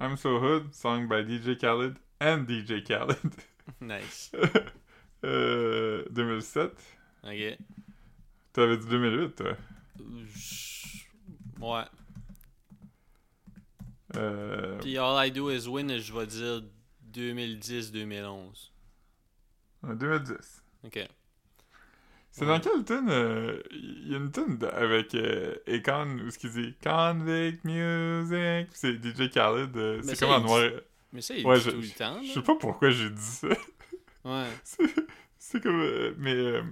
I'm So Hood, song by DJ Khaled and DJ Khaled. Nice. euh, 2007. Ok. T'avais dit 2008, toi. Je- Ouais. Euh, Puis All I Do Is Win, je vais dire 2010-2011. en 2010. Ok. C'est Ouais. dans quelle tune euh, Il y a une tune avec euh, Akon où ce qu'il dit Convict Music? C'est DJ Khaled. euh, c'est comme en noir. Mais ça, il Ouais, dit je- tout le temps. Je sais pas pourquoi j'ai dit ça. Ouais. C'est- comme. euh, mais. euh,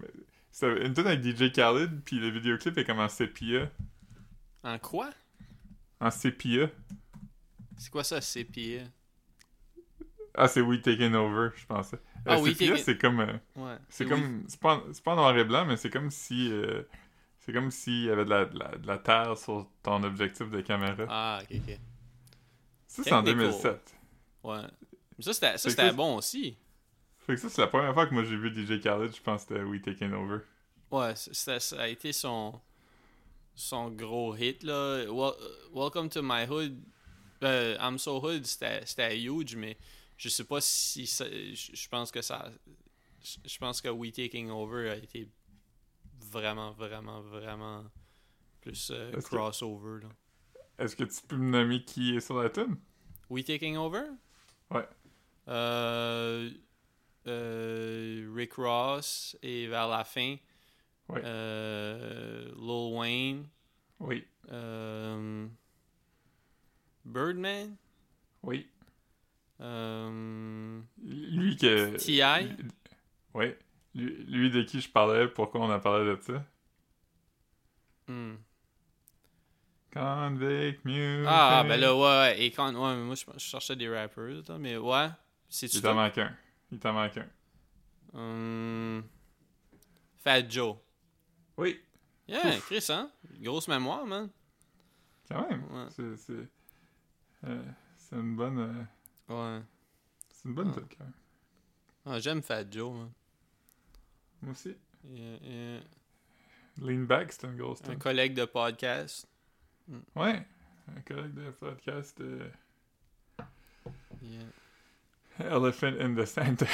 c'est une tune avec DJ Khaled. Puis le vidéoclip est comme en sépia. En quoi? En sépia. C'est quoi ça, CPA? Ah, c'est We Taking Over, je pensais. Euh, Ah, We sépia, Taking- c'est comme. euh, Ouais. C'est oui. comme. C'est pas, c'est pas en noir et blanc, mais c'est comme si. euh, c'est comme s'il y avait de la, de, la, de la terre sur ton objectif de caméra. Ah, ok, ok. ça, c'est en technical. 2007. Ouais. Mais ça, c'était, bon aussi. Fait que ça, c'est la première fois que moi j'ai vu DJ Khaled, je pense que c'était We Taking Over. Ouais, ça a été son, son gros hit, là. Wel- Welcome to my hood. Euh, I'm so hood, c'était, huge, mais je sais pas si ça, je, pense que ça, je, pense que We Taking Over a été vraiment, vraiment, vraiment plus euh, crossover. Est-ce que tu peux me nommer qui est sur la tune? We Taking Over? Ouais. Euh, euh, Rick Ross et vers la fin, Ouais. Lil Wayne, Oui. Birdman, Oui. euh, Lui que. T.I.? Oui. Lui, lui de qui je parlais, pourquoi on a parlé de ça? hmm. Convict Music. Ah, ben là, ouais, ouais, et quand, ouais, mais moi je, je cherchais des rappers, là, mais ouais, c'est Il t'en manque un. Il t'en manque un. Hum, Fat Joe. Oui. Yeah, Chris, hein? Grosse mémoire, man. Quand même. Ouais. C'est. C'est euh, c'est une bonne. euh, Ouais. c'est une bonne Ah. quand même. Ah, J'aime Fat Joe. Moi aussi. Yeah, yeah. Lean Back, c'est une grosse Un collègue de podcast. Ouais. Un collègue de podcast. euh, Yeah. Elephant in the Center.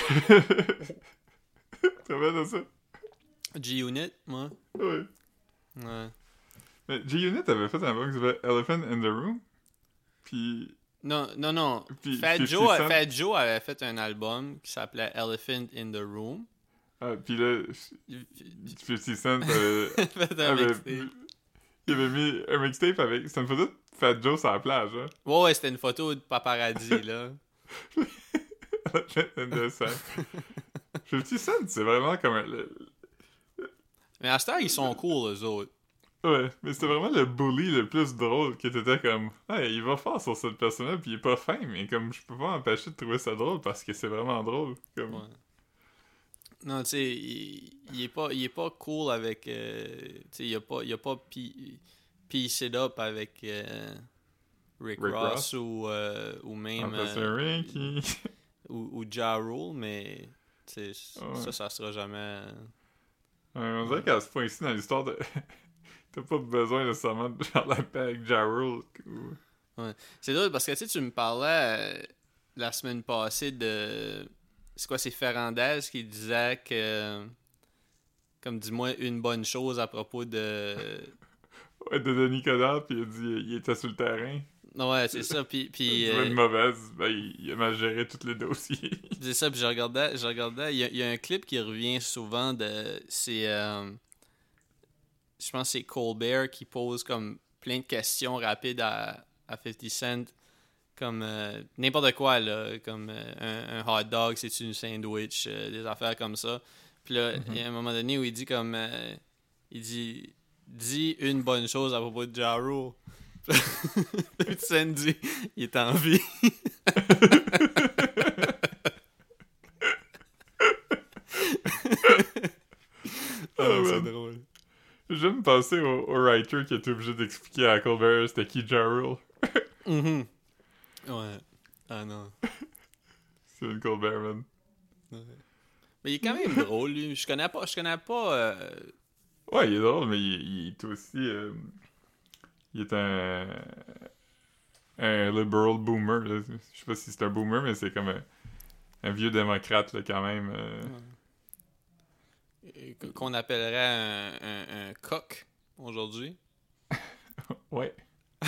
Rappelles de ça? G-Unit, moi. Oui. Ouais. Mais G-Unit avait fait un qui s'appelait Elephant in the Room. Puis. Non, non, non. Puis Fat 50 Joe, Cent- Fat Joe avait fait un album qui s'appelait Elephant in the Room. ah, puis là, Il 50 Cent un avait- il avait mis un mixtape avec. C'était une photo de Fat Joe sur la plage, hein. Ouais, ouais, c'était une photo de paparazzi, là. Elephant in the Center. 50 Cent, c'est vraiment comme un... Mais à ce temps, ils sont cool, eux autres. Ouais, mais c'était vraiment le bully le plus drôle qui était comme hey, il va fort sur cette personne-là puis il est pas fin mais comme je peux pas m'empêcher de trouver ça drôle parce que c'est vraiment drôle comme Ouais. Non, tu sais, il, il est pas, il est pas cool avec. euh, tu sais, il a pas, il a pas pi- piece it up avec euh, Rick, Rick Ross, Ross? ou, euh, ou même. euh, qui ou, ou Ja Rule, mais. tu sais, Ouais. ça, ça sera jamais. Ouais, on dirait qu'à ce point-ci dans l'histoire de t'as pas besoin nécessairement de faire la paix avec Ja Rule ou- C'est drôle parce que tu sais, tu me parlais euh, la semaine passée de. C'est quoi, c'est Ferrandez qui disait que. Comme dis-moi une bonne chose à propos de. ouais de Denis Coderre puis il a dit il était sur le terrain Ouais, c'est ça. Puis, puis, euh, une mauvaise ben il, il a mal géré tous les dossiers c'est ça. Puis je regardais, je regardais. Il y, a, il y a un clip qui revient souvent de. C'est. euh, je pense que c'est Colbert qui pose comme plein de questions rapides à, à 50 Cent. Comme euh, n'importe quoi, là. Comme euh, un, un hot dog, c'est une sandwich, euh, des affaires comme ça. Puis là, il y a un moment donné où il dit comme. il dit. Dis une bonne chose à propos de Ja Rule. 50 Cent dit. Il est en vie. Ah, c'est man. J'aime penser au, au writer qui était obligé d'expliquer à Colbert c'était qui Ja Rule Mhm. Ouais. Ah non. c'est une Colbert man Ouais. Mais il est quand même drôle, lui. Je connais pas. Je connais pas. euh, Ouais, il est drôle, mais il, il est aussi. euh, il est un. Un liberal boomer. Je sais pas si c'est un boomer, mais c'est comme un, un vieux démocrate, là, quand même. euh. euh, qu'on appellerait un, un, un coq aujourd'hui. Ouais.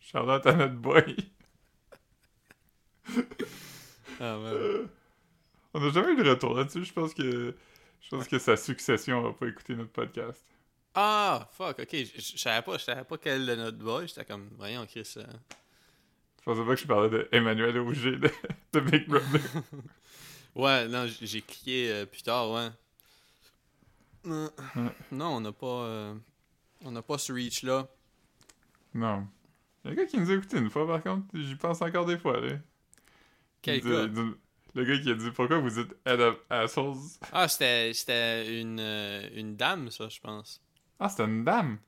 Charlotte à notre boy. Ah On n'a jamais eu de retour là-dessus. Je pense que. Je pense que sa succession va pas écouter notre podcast. Ah, fuck, ok. Je savais pas, je savais pas quel de notre boy. J'étais comme, voyons, Chris. euh. Je pensais pas que je parlais de Emmanuel Auger de, de Big Brother. Ouais, non, j'ai cliqué euh, plus tard, ouais. Euh, Ouais. Non, on n'a pas. euh, on n'a pas ce reach-là. non. Il y a un gars qui nous a écouté une fois, par contre. J'y pense encore des fois, là. Quel Il dit- gars? il dit- Le gars qui a dit pourquoi vous dites head of assholes? Ah, c'était c'était une, euh, une dame, ça, je pense. Ah, c'était une dame?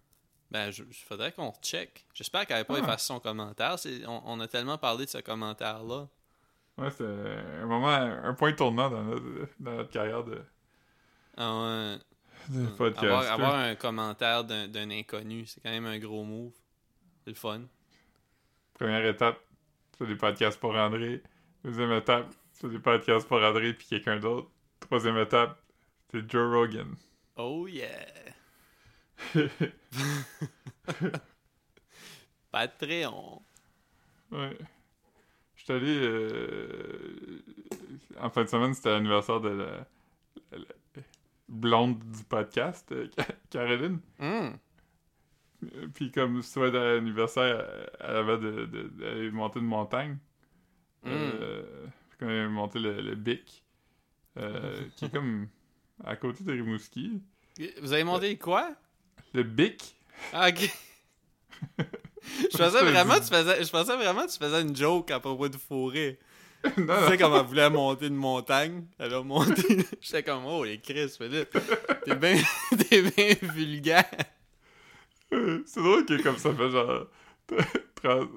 Ben, je, je faudrait qu'on check. J'espère qu'elle n'avait pas Ah. effacé son commentaire. C'est- On, on a tellement parlé de ce commentaire-là. Ouais, c'était un moment, un point tournant dans notre, dans notre carrière de, Ah ouais. de podcast. Avoir, avoir un commentaire d'un inconnu, c'est quand même un gros move. C'est le fun. Première étape, fais des podcasts pour André. Deuxième étape, fais des podcasts pour André puis quelqu'un d'autre. Troisième étape, c'est Joe Rogan. Oh yeah! Patreon. Ouais. Suis allé. euh, En fin de semaine, c'était l'anniversaire de la, la- la blonde du podcast, euh, Ca- Caroline. Euh, Puis, comme souhait d'anniversaire, elle avait de, de, d'aller monter une montagne. Hum. Euh, puis qu'on a monté le, le Bic, euh, qui est comme à côté de Rimouski. Vous avez monté quoi? Le Bic. Ah, ok. je pensais vraiment que tu faisais, je pensais vraiment tu faisais une joke à propos de fourré. non, Tu non. sais, comme elle voulait monter une montagne, elle a monté. J'étais comme, oh, les Chris, Philippe. T'es bien t'es bien vulgaire. C'est drôle que comme ça fait genre 30,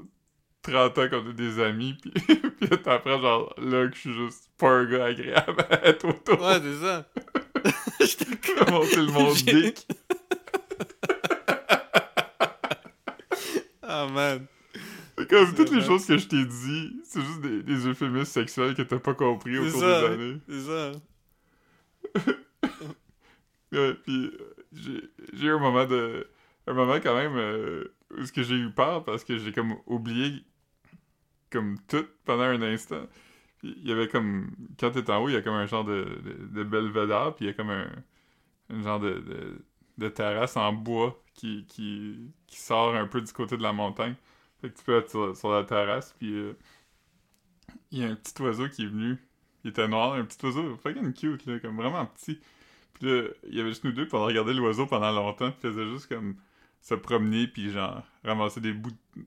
30 ans qu'on est des amis, puis, puis t'apprends genre là que je suis juste pas un gars agréable à être autour. Ouais, c'est ça. J'étais comme. monter le monde J'ai- Ah, man. C'est comme toutes les choses que je t'ai dit, c'est juste des, des euphémismes sexuels que t'as pas compris au cours ça. des années. C'est ça. Ouais, puis j'ai j'ai eu un moment de un moment quand même euh, où ce que j'ai eu peur parce que j'ai comme oublié comme tout pendant un instant. Puis il y avait comme quand t'es en haut, il y a comme un genre de, de, de belvédère, puis il y a comme un, un genre de, de, de terrasse en bois qui, qui, qui sort un peu du côté de la montagne. Fait que tu peux être sur, sur la terrasse, puis euh, il y a un petit oiseau qui est venu Il était noir, un petit oiseau fucking cute, là, comme vraiment petit. Puis là, il y avait juste nous deux, puis on regardait l'oiseau pendant longtemps, puis il faisait juste comme se promener, puis genre ramasser des bouts de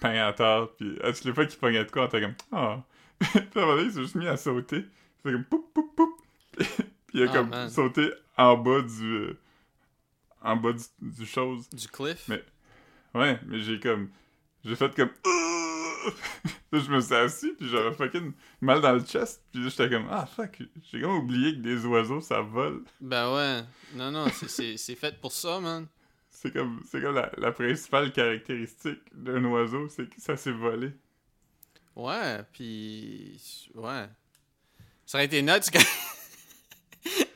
pain à terre, puis à toutes les fois qu'il pognait de quoi, on était comme « Ah! puis à un moment donné, il s'est juste mis à sauter. Il fait comme « Poup, poup, poup! » Puis il a Ah, comme man. sauté en bas du... euh, en bas du, du chose. Du cliff? Mais- Ouais, mais j'ai comme... J'ai fait comme... là, je me suis assis, puis j'avais fucking mal dans le chest, puis j'étais comme « Ah, fuck! » J'ai comme oublié que des oiseaux, ça vole. Ben ouais. Non, non, c'est- fait pour ça, man. C'est comme, c'est comme la, la principale caractéristique d'un oiseau, c'est que ça s'est volé. Ouais, puis ouais. Ça aurait été nuts quand,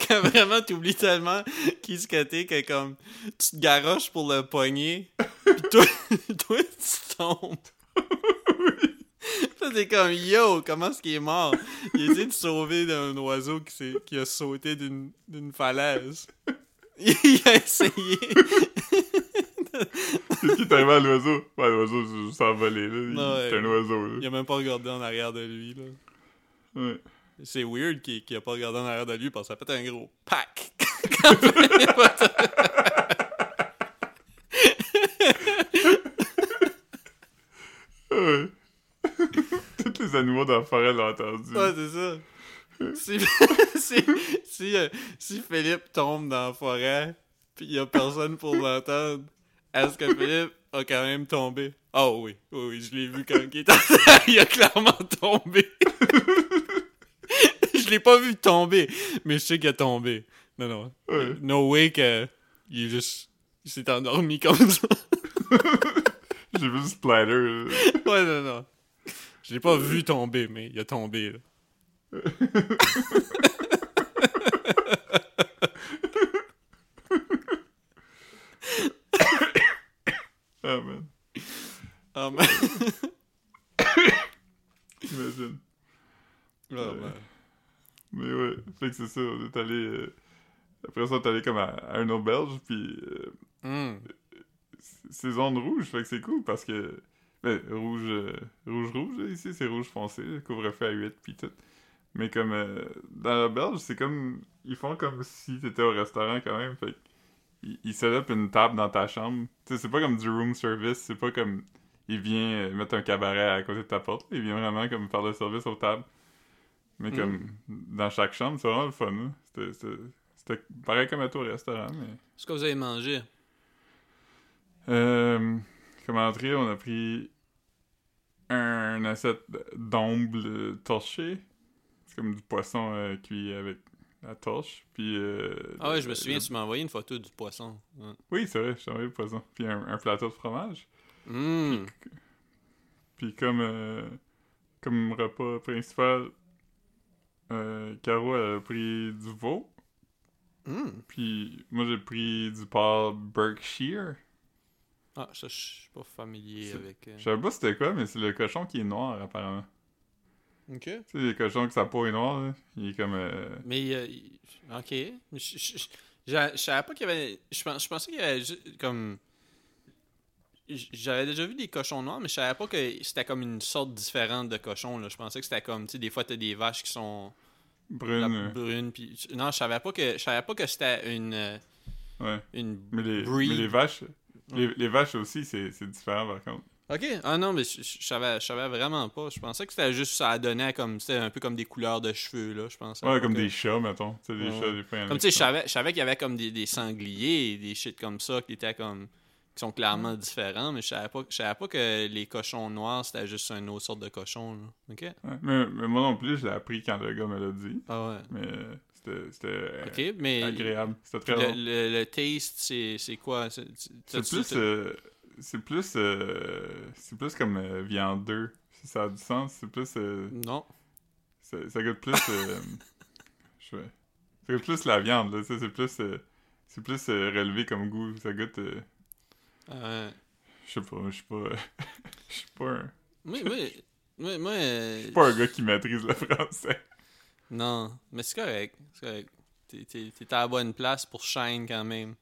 quand vraiment t'oublies tellement qui se t'es que comme tu te garoches pour le pogner, pis toi, toi tu tombes. Là, t'es comme yo, comment est-ce qu'il est mort? Il a essayé de sauver d'un oiseau qui, s'est- qui a sauté d'une d'une falaise. Il a essayé. Qu'est-ce qui est arrivé à l'oiseau? Ouais, l'oiseau s'est juste envolé, là. Il- ouais. C'est un oiseau, Il là. a même pas regardé en arrière de lui, là. Ouais. C'est weird qu'il qu'il a pas regardé en arrière de lui parce que ça fait un gros pack. Tous les animaux dans la forêt l'ont entendu. ouais, c'est ça. Si, si, si, euh, si Philippe tombe dans la forêt pis y a personne pour l'entendre, est-ce que Philippe a quand même tombé? Oh oui, oui, oui, je l'ai vu quand il est en il a clairement tombé. je l'ai pas vu tomber, mais je sais qu'il a tombé. Non, non. Ouais. No way que il est juste... Il s'est endormi comme ça. J'ai vu le splatter. Ouais, non, non. Je l'ai pas vu tomber, mais il a tombé, là. Ah, man. Ah, man. Imagine. Ouais. man. Mais ouais, fait que c'est ça, on est allé... euh, Après ça, on est allé comme à, à un auberge, puis... euh, Hmm. c'est zone rouge, fait que c'est cool parce que. Ben, rouge, euh, rouge, rouge, ici, c'est rouge foncé, couvre-feu à 8 pis tout. Mais comme euh, dans la Belge, c'est comme. Ils font comme si t'étais au restaurant quand même, fait que ils, ils set une table dans ta chambre. Tu sais, c'est pas comme du room service, c'est pas comme. Il vient euh, mettre un cabaret à côté de ta porte, il vient vraiment comme faire le service aux tables. Mais Mm. comme dans chaque chambre, c'est vraiment le fun, là. C'était- pareil comme à toi au restaurant, mais. Est-ce que vous avez mangé? Euh, comme entrée, on a pris un assiette d'omble torché. C'est comme du poisson euh, cuit avec la torche. Puis. euh, Ah ouais, je me souviens, tu m'as envoyé une photo du poisson. Ouais. Oui, c'est vrai, je t'ai envoyé le poisson. Puis un, un plateau de fromage. Hmm. Puis comme, euh, comme repas principal, euh, Caro elle a pris du veau. Hmm. Puis moi j'ai pris du porc Berkshire. Ah, ça, je suis pas familier avec. euh. Je savais pas c'était quoi, mais c'est le cochon qui est noir apparemment. Ok. Tu sais, les cochons que sa peau est noire, là, il est comme. euh, Mais, euh, il- ok. Je, savais pas qu'il y avait. Je, pens- je pensais qu'il y avait juste comme. J'avais déjà vu des cochons noirs, mais je savais pas que c'était comme une sorte différente de cochon. Là. Je pensais que c'était comme, tu sais, des fois, t'as des vaches qui sont brunes. euh, brunes. Puis... Non, je savais pas que je savais pas que c'était une, euh, ouais. une Mais les, breed. mais les vaches. Les, les vaches aussi, c'est différent par contre. Ok. Ah non, mais je, savais, je savais vraiment pas. Je pensais que c'était juste ça donnait comme. C'était un peu comme des couleurs de cheveux, là. Je pensais. Ouais, comme que- des chats, mettons. Tu sais, des Ouais. chats, des fois, Comme tu sais, je savais, je savais qu'il y avait comme des, des sangliers et des shit comme ça qui étaient comme. Qui sont clairement différents, mais je savais pas, je savais pas que les cochons noirs c'était juste une autre sorte de cochon, là. Ok? Ouais, mais, mais moi non plus, je l'ai appris quand le gars me l'a dit. Ah ouais. Mais c'était euh, mais. agréable. C'était Le, très bon. le, le taste, c'est quoi? C'est plus. euh, c'est plus. euh, c'est plus comme viandeux. Si ça a du sens, c'est plus. euh, Non. ça, goûte plus. je sais- ça goûte plus la viande, là. C'est plus. euh, c'est plus relevé comme goût. Ça goûte. Euh, je sais pas, je suis pas. Je suis pas un. moi, moi, moi, moi, euh, Je suis pas un gars qui maîtrise le français. Non, mais c'est correct. C'est correct. T'es- T'es t'es à la bonne place pour Shine quand même.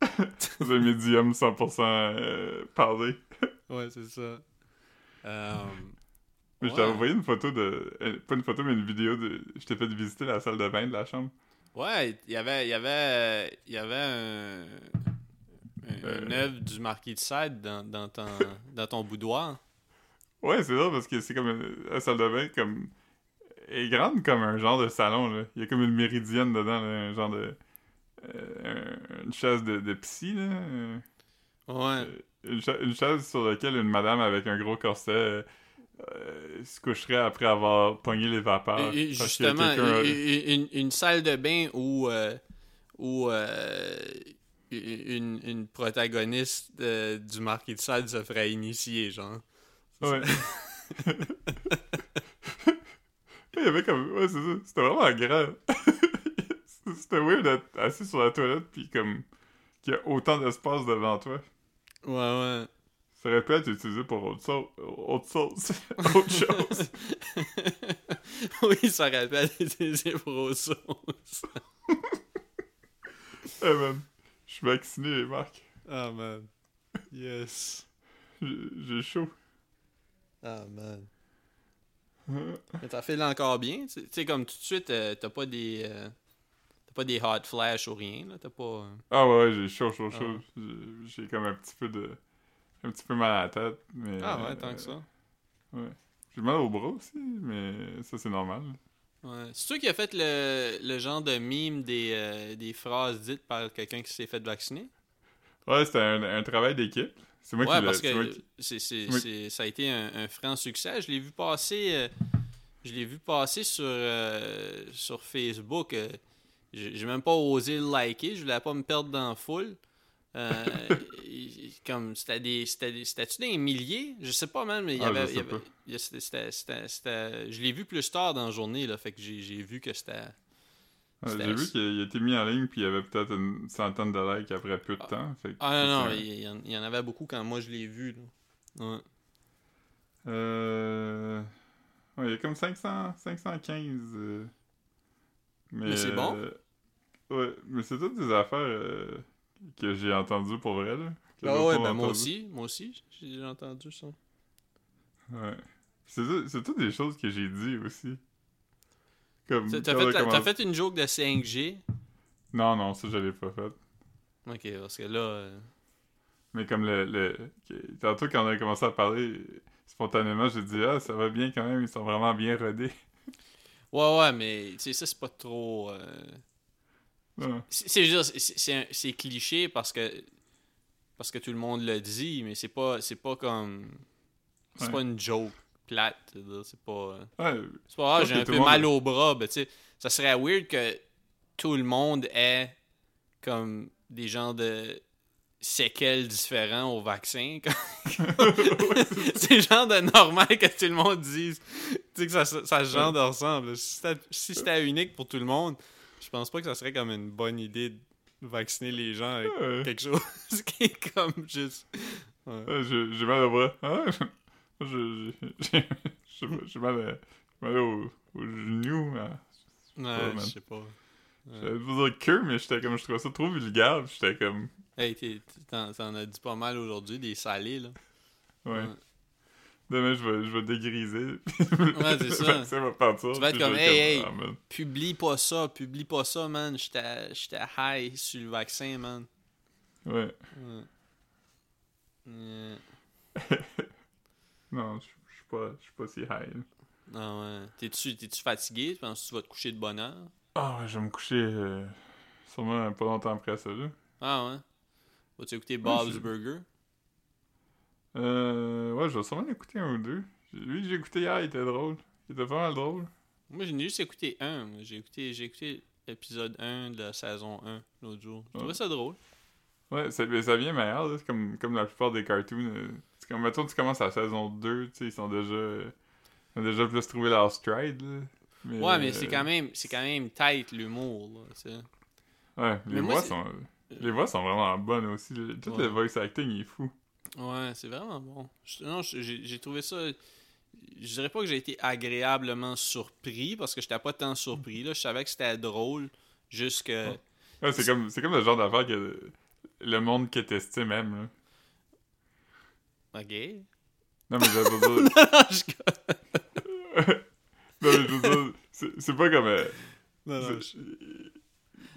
C'est un médium 100% euh, parlé. Ouais, c'est ça. Euh, Mais je Ouais. envoyé une photo de. euh, Pas une photo, mais une vidéo de. Je t'ai fait visiter la salle de bain de la chambre. Ouais, il y avait, il y avait, il y avait un. Une œuvre du Marquis de Sade dans, dans, ton, dans ton boudoir. Ouais, c'est drôle parce que c'est comme une, la salle de bain comme. Est grande comme un genre de salon, là. Il y a comme une méridienne dedans, là, un genre de. euh, un- une chaise de, de psy, là. euh, Ouais. euh, une, cha- une chaise sur laquelle une madame avec un gros corset euh, euh, se coucherait après avoir pogné les vapeurs. Et- et justement, une, une- une salle de bain où, euh, où euh, une, une protagoniste euh, du Marquis de Sade se ferait initier, genre. Ouais. Il y avait comme. Ouais, c'est ça. C'était vraiment grand. C'était weird d'être assis sur la toilette puis comme. qu'il y a autant d'espace devant toi. Ouais, ouais. Ça aurait pu être utilisé pour autre, so- autre chose. autre chose. oui, ça rappelle utilisé pour autre chose. Eh man. Je suis vacciné, Marc. Ah, man. Yes. J'ai chaud. Ah, man. Mais t'as fait encore bien? Tu tu sais, comme tout de suite, euh, t'as pas des. euh, t'as pas des hot flash ou rien, là. T'as pas. euh, Ah ouais, ouais, j'ai chaud, chaud, Ah chaud. J'ai- J'ai comme un petit peu de. Un petit peu mal à la tête. Mais, Ah, ouais, tant que ça. Ouais. J'ai mal au bras aussi, mais ça c'est normal. Ouais. C'est toi qui a fait le, le genre de mime des, euh, des phrases dites par quelqu'un qui s'est fait vacciner? Ouais, c'était un, un travail d'équipe. C'est moi ouais, qui l'ai. parce que qui- c'est, c'est, Oui. c'est- ça a été un, un franc succès. Je l'ai vu passer, euh, je l'ai vu passer sur, euh, sur Facebook. euh, j'ai, j'ai même pas osé le liker. Je voulais pas me perdre dans la foule. Comme c'était des c'était des- c'était-tu des milliers? Je sais pas même mais il y Ah, je avait, je l'ai vu plus tard dans la journée là fait que j'ai, j'ai vu que c'était J'ai vu qu'il a été mis en ligne, puis il y avait peut-être une centaine de likes après peu de temps. Fait que ah non non il y, en, il y en avait beaucoup quand moi je l'ai vu là. Ouais. Euh... Ouais, il y a comme 500, 515. euh, Mais, Mais c'est bon. euh, Ouais, mais c'est toutes des affaires euh, que j'ai entendues pour vrai, là. Ah ouais, ben moi aussi, moi aussi, j'ai entendu ça. Ouais. C'est tout- c'est toutes des choses que j'ai dit aussi. Comme. T'as fait, commencé- fait une joke de 5G. Non, non, ça, je l'ai pas fait. Ok, parce que là. euh, Mais comme le. le... Tantôt, quand on a commencé à parler, spontanément, j'ai dit Ah, ça va bien quand même, ils sont vraiment bien rodés. Ouais, ouais, mais tu sais, ça, c'est pas trop. euh, Ouais. C'est juste, c'est cliché parce que. Parce que tout le monde le dit, mais c'est pas, c'est pas comme. C'est Ouais. pas une joke plate. C'est pas. Ouais, C'est pas, ah, j'ai un peu monde- mal au bras. Ben, tu sais, ça serait weird que tout le monde ait comme des genres de séquelles différents au vaccin. c'est genre de normal que tout le monde dise tu sais, que ça, ça se genre de ressemble. Si c'était si unique pour tout le monde, je pense pas que ça serait comme une bonne idée de vacciner les gens avec quelque chose qui est comme juste. Ouais. Ouais, j'ai mal au bras. Je- je- j'ai- mal, à- mal au, au genou. hein. Ouais, je sais pas. J'allais dire que, mais j'étais comme, je trouvais ça trop vulgaire. J'étais comme, Hey, t'en as dit pas mal aujourd'hui, des salés, là. ouais. Demain, je vais, je vais dégriser. Ouais, c'est ça. Ça va partir. Tu vas être comme, hey, hey. ah. Publie pas ça, publie pas ça, man. J'étais high sur le vaccin, man. Ouais. Ouais. Non, je suis pas, pas si high. Ah ouais. T'es-tu t'es-tu fatigué? Tu penses que tu vas te coucher de bonne heure? Ah, ouais, je vais me coucher euh, sûrement pas longtemps après ça, là. Ah ouais. Vas-tu écouter Bob's Burger? Euh, ouais, je vais sûrement écouter un ou deux. Lui, j'ai écouté hier, il était drôle. Il était pas mal drôle. Moi, j'ai juste écouté un. J'ai écouté, j'ai écouté l'épisode 1 de la saison 1 l'autre jour. Je trouvais ça drôle. Ouais, ça, mais ça vient meilleur, là. Comme, comme la plupart des cartoons. euh, comme, mettons, tu commences à la saison 2, tu sais, ils sont déjà. euh, ils ont déjà plus trouvé leur stride, là. Mais, Ouais, mais euh, c'est quand même c'est quand même tight l'humour, là. Ouais, les Mais voix sont. Les voix sont vraiment bonnes aussi. Tout Ouais. le voice acting il est fou. Ouais, c'est vraiment bon. Je- non, j'ai trouvé ça. Je dirais pas que j'ai été agréablement surpris parce que j'étais pas tant surpris. Là. Je savais que c'était drôle. Juste que. Ouais. C'est comme, comme le genre d'affaire que le monde qui t'estime aime, là. Ok. Non, mais je veux dire. Je- non, mais je veux dire, c'est- pas comme. euh, Non, non,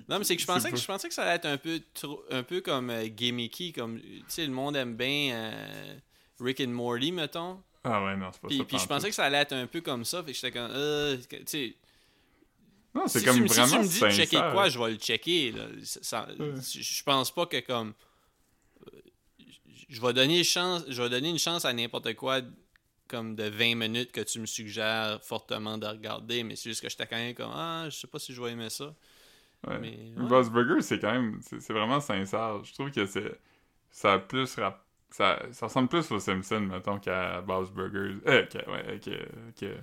Non, mais c'est que je pensais que je pensais que ça allait être un peu trop, un peu comme euh, gimmicky, comme tu sais, le monde aime bien euh, Rick and Morty, mettons. Ah ouais, non, c'est pas Puis, ça. puis je pensais que ça allait être un peu comme ça, fait que j'étais comme, euh, tu sais, Non, c'est si, comme tu, me- vraiment si tu me dis de checker quoi, je vais le checker. Là. Ça- ça- Ouais. je, pense pas que comme, je vais donner une chance, je vais donner une chance à n'importe quoi comme de 20 minutes que tu me suggères fortement de regarder, mais c'est juste que j'étais quand même comme, ah, je sais pas si je vais aimer ça. Ouais. Mais, Le ouais. Buzz Burger, c'est quand même. C'est vraiment sincère. Je trouve que c'est. Ça a plus. rap- Ça, ça ressemble plus aux Simpsons, mettons, qu'à Bob's Burgers. Euh, que, ouais, que.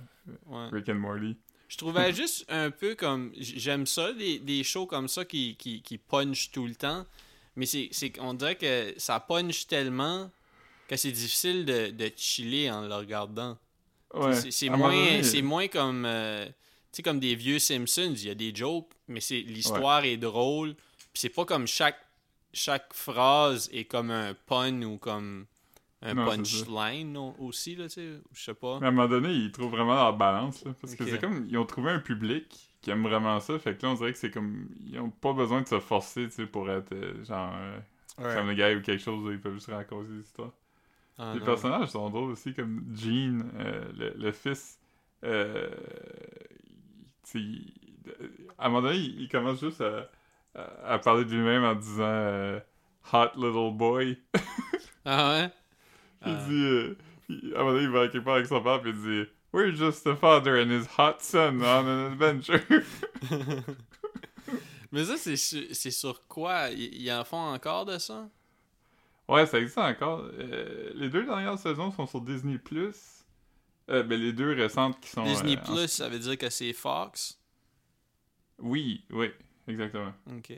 Rick and Morty. Je trouvais juste un peu comme. J'aime ça, des, des shows comme ça qui, qui, qui punchent tout le temps. Mais c'est qu'on dirait que ça punch tellement que c'est difficile de, de chiller en le regardant. Ouais. C'est- moins, c'est moins comme. euh, sais, comme des vieux Simpsons, il y a des jokes, mais c'est l'histoire est drôle. Puis c'est pas comme chaque, chaque phrase est comme un pun ou comme un punchline aussi, là, tu sais. Je sais pas. Mais à un moment donné, ils trouvent vraiment leur balance. là, parce que c'est comme. Ils ont trouvé un public qui aime vraiment ça. Fait que là, on dirait que c'est comme. Ils ont pas besoin de se forcer, tu sais, pour être euh, genre. euh, Family Guy ou quelque chose ils peuvent juste raconter des histoires. Ah, Les non. personnages sont drôles aussi, comme Gene, euh, le, le fils. Euh, à un moment donné, il, il commence juste à, à, à parler de lui-même en disant euh, Hot little boy. Ah ouais? Il Ah. dit. euh, il- à un moment donné, il va quelque part avec son père, puis il dit We're just a father and his hot son on an adventure. Mais ça, c'est sur, c'est sur quoi? Ils, en font encore de ça? ouais, ça existe encore. Euh, les deux dernières saisons sont sur Disney. Euh, ben, les deux récentes qui sont. Disney euh, en- Plus, ça veut dire que c'est Fox? Oui, oui, exactement. Ok.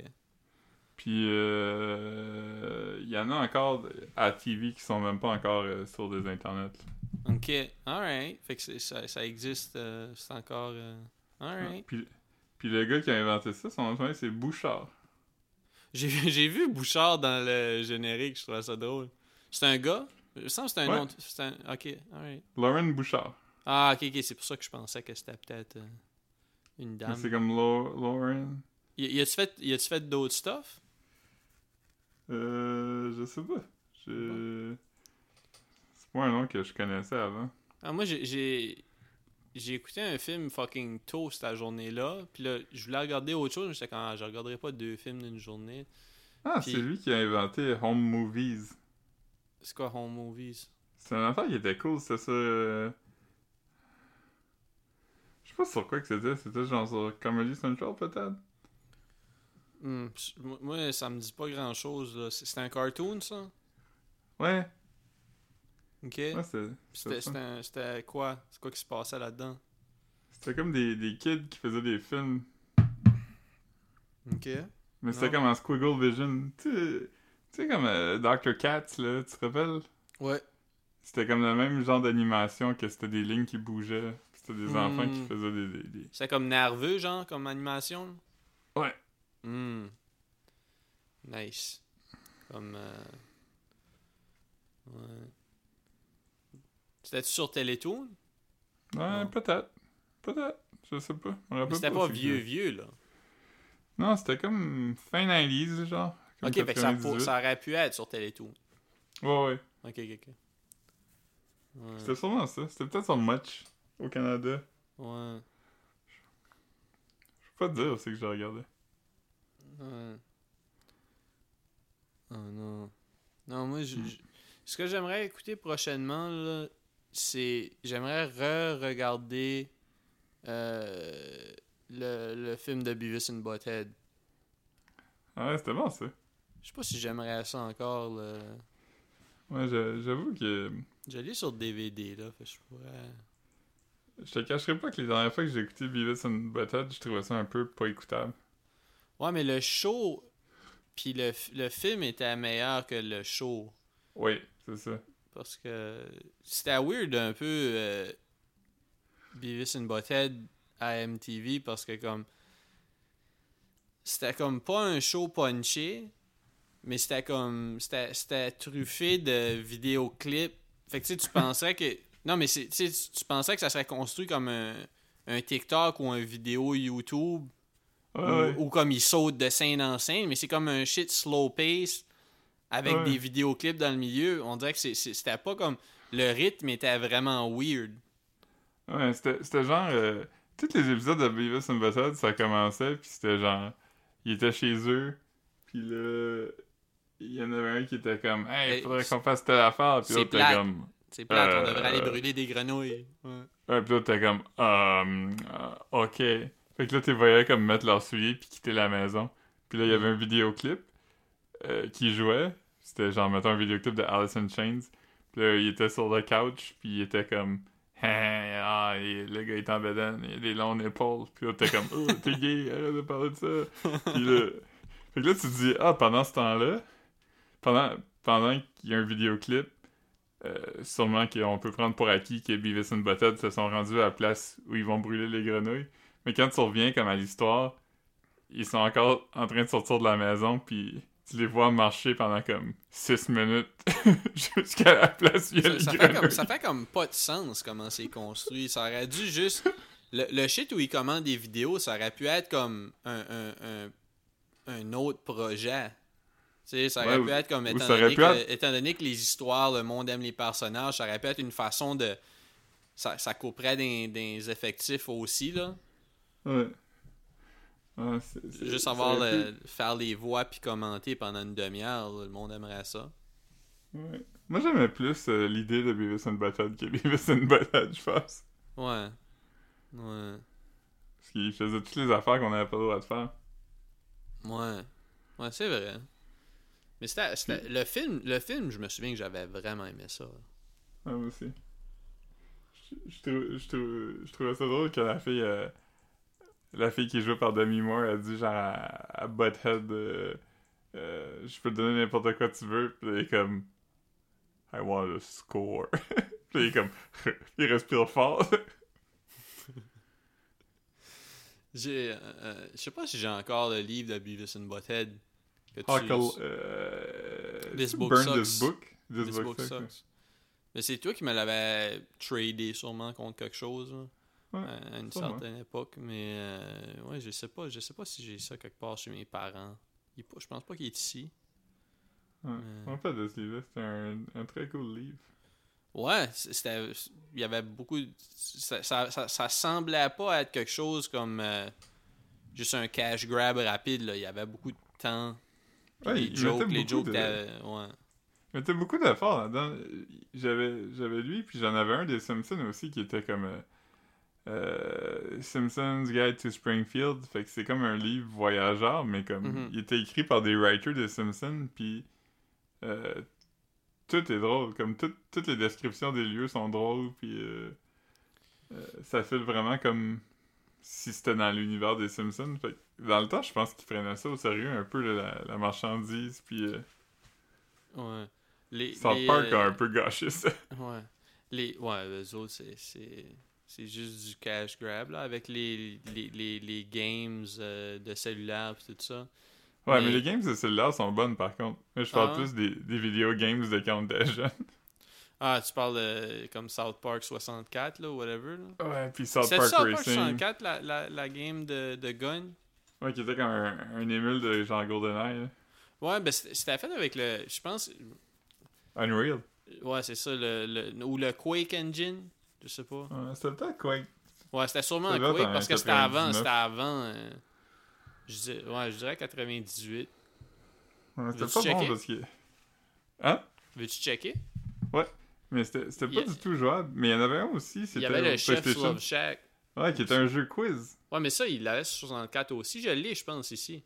Puis euh, il y en a encore à TV qui sont même pas encore euh, sur des internets. là. Ok. Alright. Fait que ça, ça existe. euh, c'est encore. euh, Alright. Puis, puis le gars qui a inventé ça, son nom c'est Bouchard. J'ai vu- j'ai vu Bouchard dans le générique, je trouvais ça drôle. C'est un gars? Me semble que c'est un Ouais. nom. de- c'est un- Ok. Alright. Lauren Bouchard. Ah, ok, ok. C'est pour ça que je pensais que c'était peut-être euh, une dame. C'est comme Lau- Lauren. Y, y a-tu fait, y a-tu fait d'autres stuff? Euh, je sais pas. Je... C'est pas un nom que je connaissais avant. Ah, moi, j'ai- j'ai écouté un film fucking tôt cette journée-là. Puis là, je voulais regarder autre chose. mais J'étais comme, ah, je regarderai pas deux films d'une journée. Ah, Puis- c'est lui qui a inventé Home Movies. C'est quoi Home Movies? C'est une affaire qui était cool, c'était ça. euh, Je sais pas sur quoi que c'était, c'était genre sur Comedy Central peut-être? Hmm, moi- ça me dit pas grand-chose. là. C'est c'est un cartoon, ça? Ouais, Ok. ouais, c'était. C'était C'était c'était un- c'était quoi? C'est quoi qui se passait là-dedans? C'était comme des, des kids qui faisaient des films, Ok. mais c'était comme en Squiggle Vision. Tu sais- tu sais, comme euh, Dr. Katz, là, tu te rappelles? Ouais. C'était comme le même genre d'animation que c'était des lignes qui bougeaient. C'était des Hmm. enfants qui faisaient des. des, des- C'est comme nerveux, genre, comme animation? Ouais. Hmm. Nice. Comme. euh, Ouais. C'était-tu sur Télétoon? Ouais, Non. peut-être. Peut-être. Je sais pas. Je me rappelle Mais c'était pas c'est vieux, vieux, là. Non, c'était comme fin 90s, genre. Ok, fait que ça, 98. ça aurait pu être sur Télétoon. Ouais, ouais. Ok, ok, ok. Ouais. C'était sûrement ça. C'était peut-être sur Match au Canada. Ouais. Je peux pas te dire c'est que je regardais. Ouais. Oh non. Non, moi, je- je- ce que j'aimerais écouter prochainement, là, c'est. J'aimerais re-regarder euh, le, le film de Beavis and Butthead. Ah ouais, c'était bon ça. Je sais pas si j'aimerais ça encore. Là. Ouais, j'a- j'avoue que. Je l'ai sur DVD, là. Fait je pourrais. Je te cacherai pas que les dernières fois que j'ai écouté Beavis and Butthead, je trouvais ça un peu pas écoutable. Ouais, mais le show. Puis le, le film était meilleur que le show. Oui, c'est ça. Parce que c'était weird un peu euh, Beavis and Butthead à MTV parce que comme c'était comme pas un show punché mais c'était comme c'était c'était truffé de vidéoclips fait que tu tu penserais que Non, mais c'est, tu tu pensais que ça serait construit comme un, un TikTok ou un vidéo YouTube Ouais, ou, ouais. ou comme il saute de scène en scène, mais c'est comme un shit slow pace avec Ouais. des vidéoclips dans le milieu. On dirait que c'était pas comme. Le rythme était vraiment weird. Ouais, c'était c'était genre. euh, tous les épisodes de Beavis and Butthead, ça commençait, puis c'était genre. Ils étaient chez eux, puis là. Il y en avait un qui était comme Hey, Hey, il faudrait qu'on fasse telle affaire, puis l'autre était comme. C'est plate, on Euh, devrait aller brûler des grenouilles. Ouais. Ouais, puis l'autre était comme Euh, euh, Ok. Fait que là, tu voyais comme mettre leur souliers, puis quitter la maison. Puis là, il y avait un vidéoclip euh, qui jouait. C'était genre, mettons, un vidéoclip de Alice in Chains. Puis là, il était sur le couch, puis il était comme ah, et le gars est en bedaine, il a des longs épaules. Puis là, t'es comme, oh, t'es gay, arrête de parler de ça. Puis là, fait que là, tu te dis, ah, pendant ce temps-là, pendant, pendant qu'il y a un vidéoclip, euh, sûrement qu'on peut prendre pour acquis que Beavis and Butthead se sont rendus à la place où ils vont brûler les grenouilles. Mais quand tu reviens comme à l'histoire, ils sont encore en train de sortir de la maison, puis tu les vois marcher pendant comme 6 minutes jusqu'à la place où il y a Ça, les ça fait grenouilles. comme, ça fait comme pas de sens comment c'est construit. Ça aurait dû juste. Le, le shit où ils commandent des vidéos, ça aurait pu être comme un, un, un, un autre projet. Ça aurait Ouais, pu être comme. Étant donné, que, être- étant donné que les histoires, le monde aime les personnages, ça aurait pu être une façon de. Ça, ça couperait des, des effectifs aussi, là. Ouais. Juste avoir faire les voix puis commenter pendant une demi-heure, le monde aimerait ça. ouais. Moi, j'aimais plus euh, l'idée de Beavis and Butthead que Beavis and Butthead, je pense. Ouais. Ouais. Parce qu'il faisait toutes les affaires qu'on n'avait pas le droit de faire. Ouais. Ouais, c'est vrai. Mais c'était, c'était- le film, le film, je me souviens que j'avais vraiment aimé ça. Ouais, moi aussi. Je, je, je, je trouvais ça drôle que la fille, euh, la fille qui est jouée par Demi Moore, a dit genre à, à Butthead, euh, euh, je peux te donner n'importe quoi tu veux, puis il est comme, I want a score. puis il est comme, il respire fort. J'ai, je sais pas si j'ai encore le livre de Beavis and Butthead. Huckle, euh, This book burn sucks. this book? This, This book, book sucks. sucks. Mais c'est toi qui me l'avais tradé sûrement contre quelque chose Ouais, à une certaine époque. Mais euh, ouais, je sais pas. Je sais pas si j'ai ça quelque part chez mes parents. Il pas- je pense pas qu'il est ici. Ouais. Euh. En fait, de ce livre c'était un, un très cool livre. Ouais, c'était. Il y avait beaucoup. de- Ça, ça, ça, ça semblait pas être quelque chose comme euh, juste un cash grab rapide. Là. Il y avait beaucoup de temps. Puis Ouais, les il jokes, mettait les beaucoup jokes de- Ouais. D'efforts là-dedans. J'avais, j'avais lui, puis j'en avais un des Simpsons aussi qui était comme euh, euh, Simpsons Guide to Springfield. Fait que c'est comme un livre voyageur, mais comme Mhm. il était écrit par des writers des Simpsons, puis euh, tout est drôle. Comme tout- toutes les descriptions des lieux sont drôles, puis ça fait vraiment comme si c'était dans l'univers des Simpsons. Fait que dans le temps, je pense qu'ils prenaient ça au sérieux un peu, là, la, la marchandise, puis euh, ouais. Les, South les, Park euh, a un peu gâché ça. Ouais. Les, ouais, les autres, c'est, c'est, c'est juste du cash grab, là, avec les, les, les, les games euh, de cellulaire et tout ça. Ouais, Mais- mais les games de cellulaire sont bonnes par contre. Mais je parle Ah. plus des, des vidéo games de quand on était jeune. Ah, tu parles de, comme South Park 64, là, whatever, là. Ouais, puis South Park South Park Racing. 64, la, la, la game de, de gun? Ouais, qui était comme un, un émule de genre GoldenEye. là. Ouais, ben c'était fait avec le, je pense, Unreal. ouais, c'est ça, le, le, ou le Quake Engine, je sais pas. Ouais, c'était peut-être Quake. Ouais, c'était sûrement un Quake parce que c'était avant, 99. c'était avant, euh, je dis- ouais, je dirais 98. Ouais, c'était pas bon parce que. Hein? Veux-tu checker? Mais c'était pas a- du tout jouable. Mais il y en avait un aussi, Il c'était y avait le au Chef's PlayStation. Love Shack. Ouais, qui était un jeu quiz. Ouais, mais ça, il l'avait sur 64 aussi. Je l'ai, je pense, ici.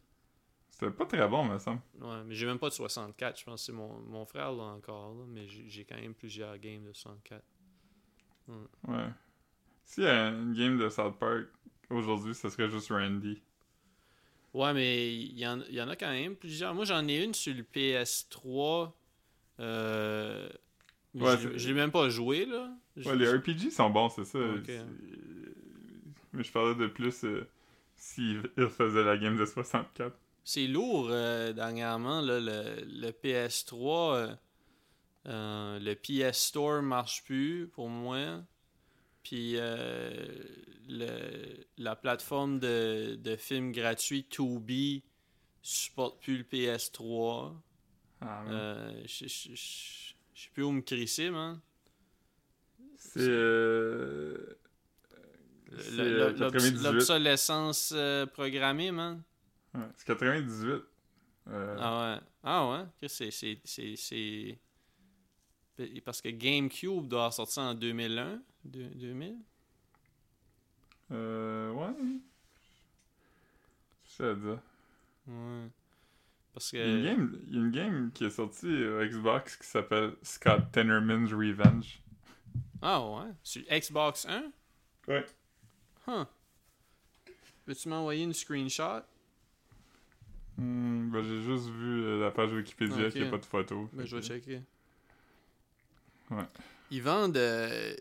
C'était pas très bon, me semble. Ouais, mais j'ai même pas de 64. Je pense que c'est mon, mon frère là encore, là, mais j'ai quand même plusieurs games de 64. Ouais. S'il y a une game de South Park aujourd'hui, ce serait juste Randy. Ouais, mais il y, en, y en a quand même plusieurs. Moi, j'en ai une sur le PS3. Euh, Ouais, je, l'ai même pas joué, là. Ouais, les RPG sont bons, c'est ça. Mais je parlais de plus euh, s'ils refaisaient la game de 64. C'est lourd, euh, dernièrement, là, le, le PS3. euh, Euh, le PS Store marche plus pour moi. Puis euh, le- la plateforme de, de films gratuits Tubi supporte plus le PS3. Ah, man. Euh, je je- je- je sais plus où me crisser, man. c'est. Euh... c'est, Le- le- l'obs- 98. L'obsolescence euh, programmée, man. Ouais, c'est 98. Euh, Ah ouais. Ah ouais? C'est, Parce que GameCube doit sortir en 2001. Deux- 2000? euh, ouais. C'est ça. Ouais. Parce Il y, a une game, il y a une game qui est sortie au Xbox qui s'appelle Scott Tenorman's Revenge. Ah ouais. Sur Xbox 1? Ouais. Huh. Peux-tu m'envoyer une screenshot? Hmm, ben, j'ai juste vu euh, la page Wikipédia Ok. qui a pas de photo. Ben, je vais checker. Ouais. Ils vendent euh,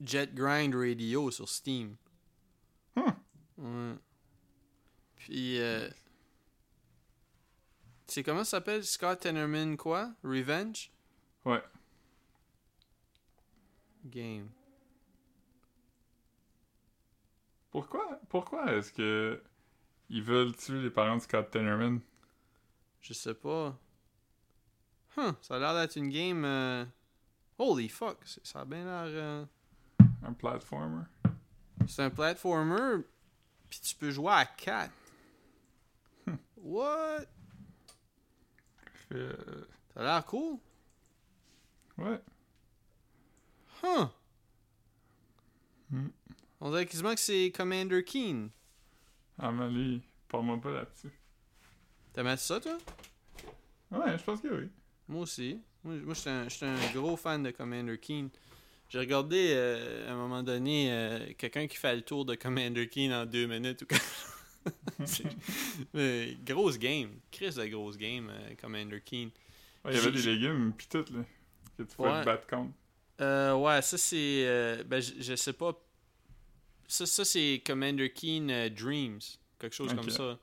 Jet Grind Radio sur Steam. Hmm. Ouais. Puis, euh, c'est comment ça s'appelle? Scott Tenorman quoi? Revenge? Ouais. Game. Pourquoi, pourquoi est-ce que ils veulent tuer les parents de Scott Tenorman? Je sais pas. Huh, ça a l'air d'être une game... euh, Holy fuck, ça a bien l'air... euh, Un platformer? C'est un platformer, puis tu peux jouer à 4. What? Euh, Ça a l'air cool. ouais. Huh. Hmm. On dirait quasiment que c'est Commander Keen. Amélie, parle-moi pas là-dessus. T'aimes ça, toi? Ouais, je pense que oui. Moi aussi. Moi, moi j'étais un, j'étais un gros fan de Commander Keen. J'ai regardé euh, à un moment donné euh, quelqu'un qui fait le tour de Commander Keen en deux minutes. Ou quelque- C'est- Mais grosse game. Chris de grosse game, euh, Commander Keen. Ouais, il y avait des légumes pis tout, là. Que tu pouvais Ouais. te battre contre. Euh, ouais, ça c'est. euh, ben, je, je sais pas. Ça, ça c'est Commander Keen euh, Dreams. Quelque chose comme ça.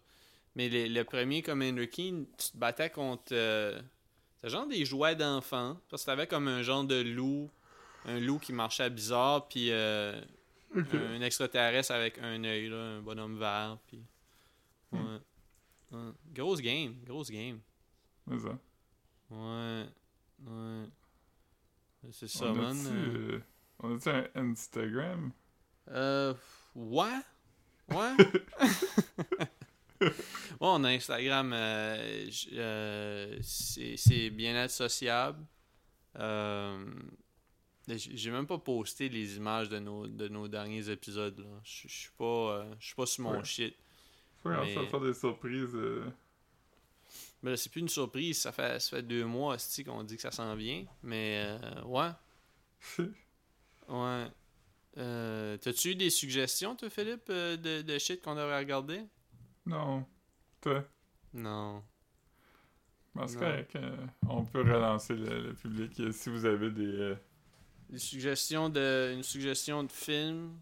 Mais le, le premier Commander Keen, tu te battais contre. euh, C'était genre des jouets d'enfants. Parce que t'avais comme un genre de loup. Un loup qui marchait bizarre. Puis euh, un extraterrestre avec un œil, là. Un bonhomme vert. Puis. Ouais. Ouais. Grosse game. Grosse game. C'est ça. Ouais. Ouais. C'est ça, on man. euh. on a-tu un Instagram? Euh. Ouais. Ouais. ouais, on a Instagram. euh, euh, c'est bien-être sociable. Euh, j'ai même pas posté les images de nos, de nos derniers épisodes. là. Je suis pas, suis pas sur mon Ouais. shit. Qu'on Mais- va faire des surprises. euh, Mais là, c'est plus une surprise. Ça fait, ça fait deux mois qu'on dit que ça s'en vient. Mais euh, ouais. Ouais. Euh, T'as-tu eu des suggestions, toi, Philippe, euh, de, de shit qu'on devrait regarder? Non. Toi? Non. Ben, c'est correct. on peut relancer le, le public si vous avez des. Des suggestions de. Une suggestion de film.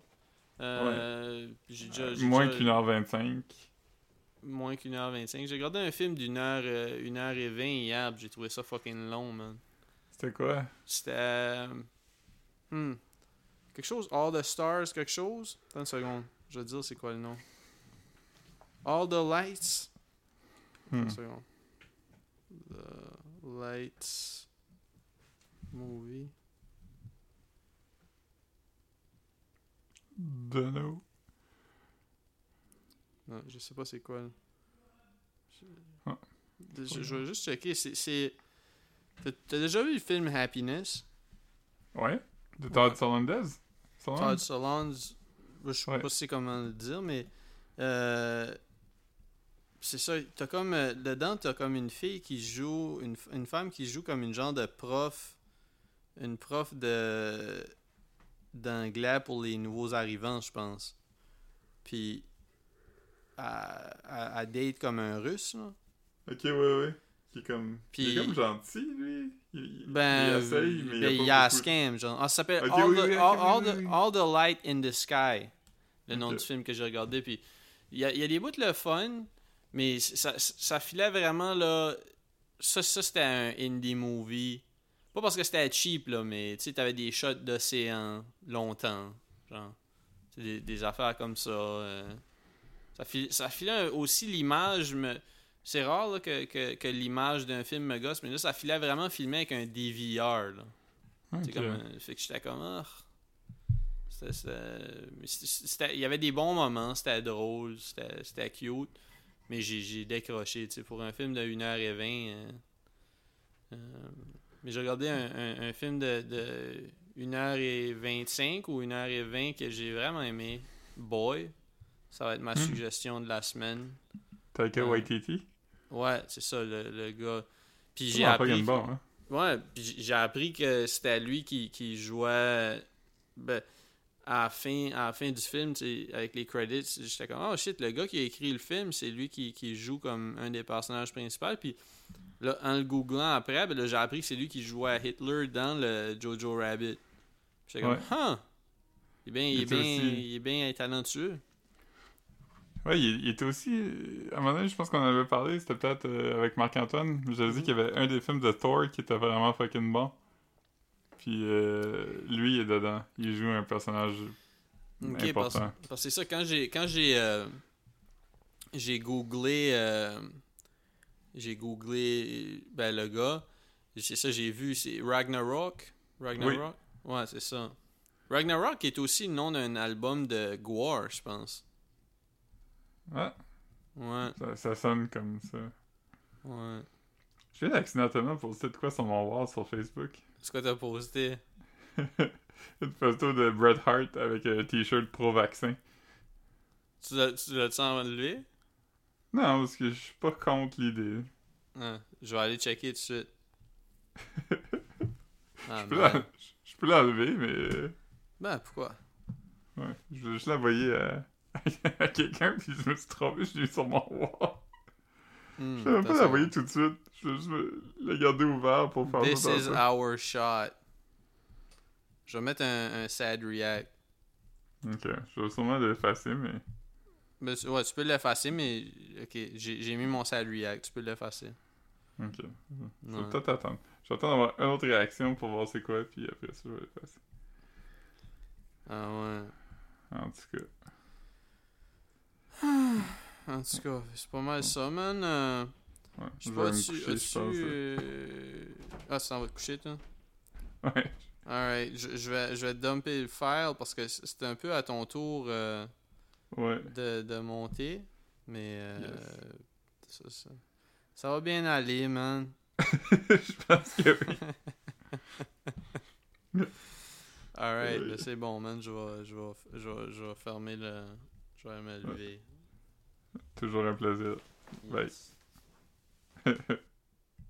Euh, déjà. j'ai moins déjà- qu'une heure vingt-cinq. Moins qu'une heure vingt-cinq. J'ai regardé un film d'une heure, euh, une heure et vingt hier, j'ai trouvé ça fucking long, man. C'était quoi? C'était. euh, hmm. Quelque chose. All the Stars, quelque chose? Attends une seconde. Je vais te dire c'est quoi le nom. All the Lights? Attends Hmm. une seconde. The Lights. Movie. Dunno. Non, je sais pas c'est quoi. Je, Ah. je- je vais juste checker. C'est. T'as déjà vu le film Happiness? Ouais? De Todd Ouais. Solondez? Todd Solondez? Je sais Ouais. pas si comment le dire, mais euh, c'est ça. T'as comme euh, dedans, t'as comme une fille qui joue, une, une femme qui joue comme une genre de prof, une prof de d'anglais pour les nouveaux arrivants, je pense. Puis elle date comme un russe, là. Ok, ouais, ouais. Qui est comme. Puis- Il est comme gentil, lui. Il, Ben, il essaye, mais ben, il y a a un beaucoup. scam, genre. Ah, ça s'appelle all, oui, all, oui, all oui, the- oui. All the Light in the Sky. Le nom du film que j'ai regardé. Puis il y a, il y a des bouts de le fun, mais ça, ça filait vraiment là. Ça, ça c'était un indie movie Pas parce que c'était cheap, là, mais tu sais, t'avais des shots d'océan longtemps. Genre. Des, des, affaires comme ça. Euh. Ça, filait aussi l'image. Me... C'est rare là, que, que, que l'image d'un film me gosse, mais là, ça filait vraiment filmé avec un DVR. Là. Okay. Comme, euh, fait que j'étais comme. Oh. Il y avait des bons moments, c'était drôle, c'était cute. Mais j'ai décroché. Pour un film de 1h20. Euh, euh, mais j'ai regardé un, un, film de, de 1h25 ou 1h20 que j'ai vraiment aimé. Boy. Ça va être ma hmm. suggestion de la semaine. Taika Waititi? Ouais, c'est ça, le, le, gars. Puis j'ai appris. Que, hein? Ouais, puis j'ai appris que c'était lui qui, qui jouait. Ben, à la fin, à la fin du film, avec les credits, j'étais comme, oh shit, le gars qui a écrit le film, c'est lui qui, qui, joue comme un des personnages principaux. Puis là, en le googlant après, ben j'ai appris que c'est lui qui jouait Hitler dans le Jojo Rabbit. J'étais comme, huh! Il est bien, il, est bien, il est bien talentueux. Ouais, il, était aussi. À un moment donné, je pense qu'on avait parlé, c'était peut-être euh, avec Marc-Antoine. J'avais dit mm-hmm. qu'il y avait un des films de Thor qui était vraiment fucking bon. Puis euh, lui, il est dedans. Il joue un personnage important. Parce, que c'est ça, quand j'ai quand j'ai euh, j'ai googlé euh, j'ai googlé ben, le gars, c'est ça, j'ai vu, c'est Ragnarok. Ragnarok? Ouais, c'est ça. Ragnarok est aussi le nom d'un album de Gwar, je pense. Ah. Ouais. Ça, ça, sonne comme ça. Ouais. Je viens accidentellement poster de quoi sur mon wall sur Facebook. C'est quoi t'as posté? Une photo de Bret Hart avec un t-shirt pro-vaccin. Tu l'as-tu enlevé? Non, parce que je suis pas contre l'idée. Ah, je vais aller checker tout de suite. ah, je, peux l'enlever, mais. Ben, pourquoi? Ouais, je vais juste l'envoyer à, à quelqu'un, puis je me suis trompé, je l'ai sur mon wall. Hmm, je vais même pas l'envoyer tout de suite. Je vais juste le garder ouvert pour faire This is our shot. Je vais mettre un, un sad react. Ok, je vais sûrement l'effacer, mais. Ben, ouais, tu peux l'effacer, mais. Ok, j'ai mis mon sad react, tu peux l'effacer. Ok. Je vais peut-être attendre. Je vais attendre d'avoir une autre réaction pour voir c'est quoi, puis après ça, je vais l'effacer. Ah ouais. En tout cas. En tout cas, c'est pas mal ça, man. Euh, ouais, je sais pas, as-tu... As euh... Ah, ça va te coucher, toi? Ouais. Alright, je, je, vais, je vais dumper le file parce que c'est un peu à ton tour euh, ouais. de, de monter. Mais ça, ça, ça, va bien aller, man. je pense que oui. Alright, ouais. c'est bon, man. Je vais, je, vais, je, vais, je vais fermer le. Je vais me lever. Toujours un plaisir. Bye.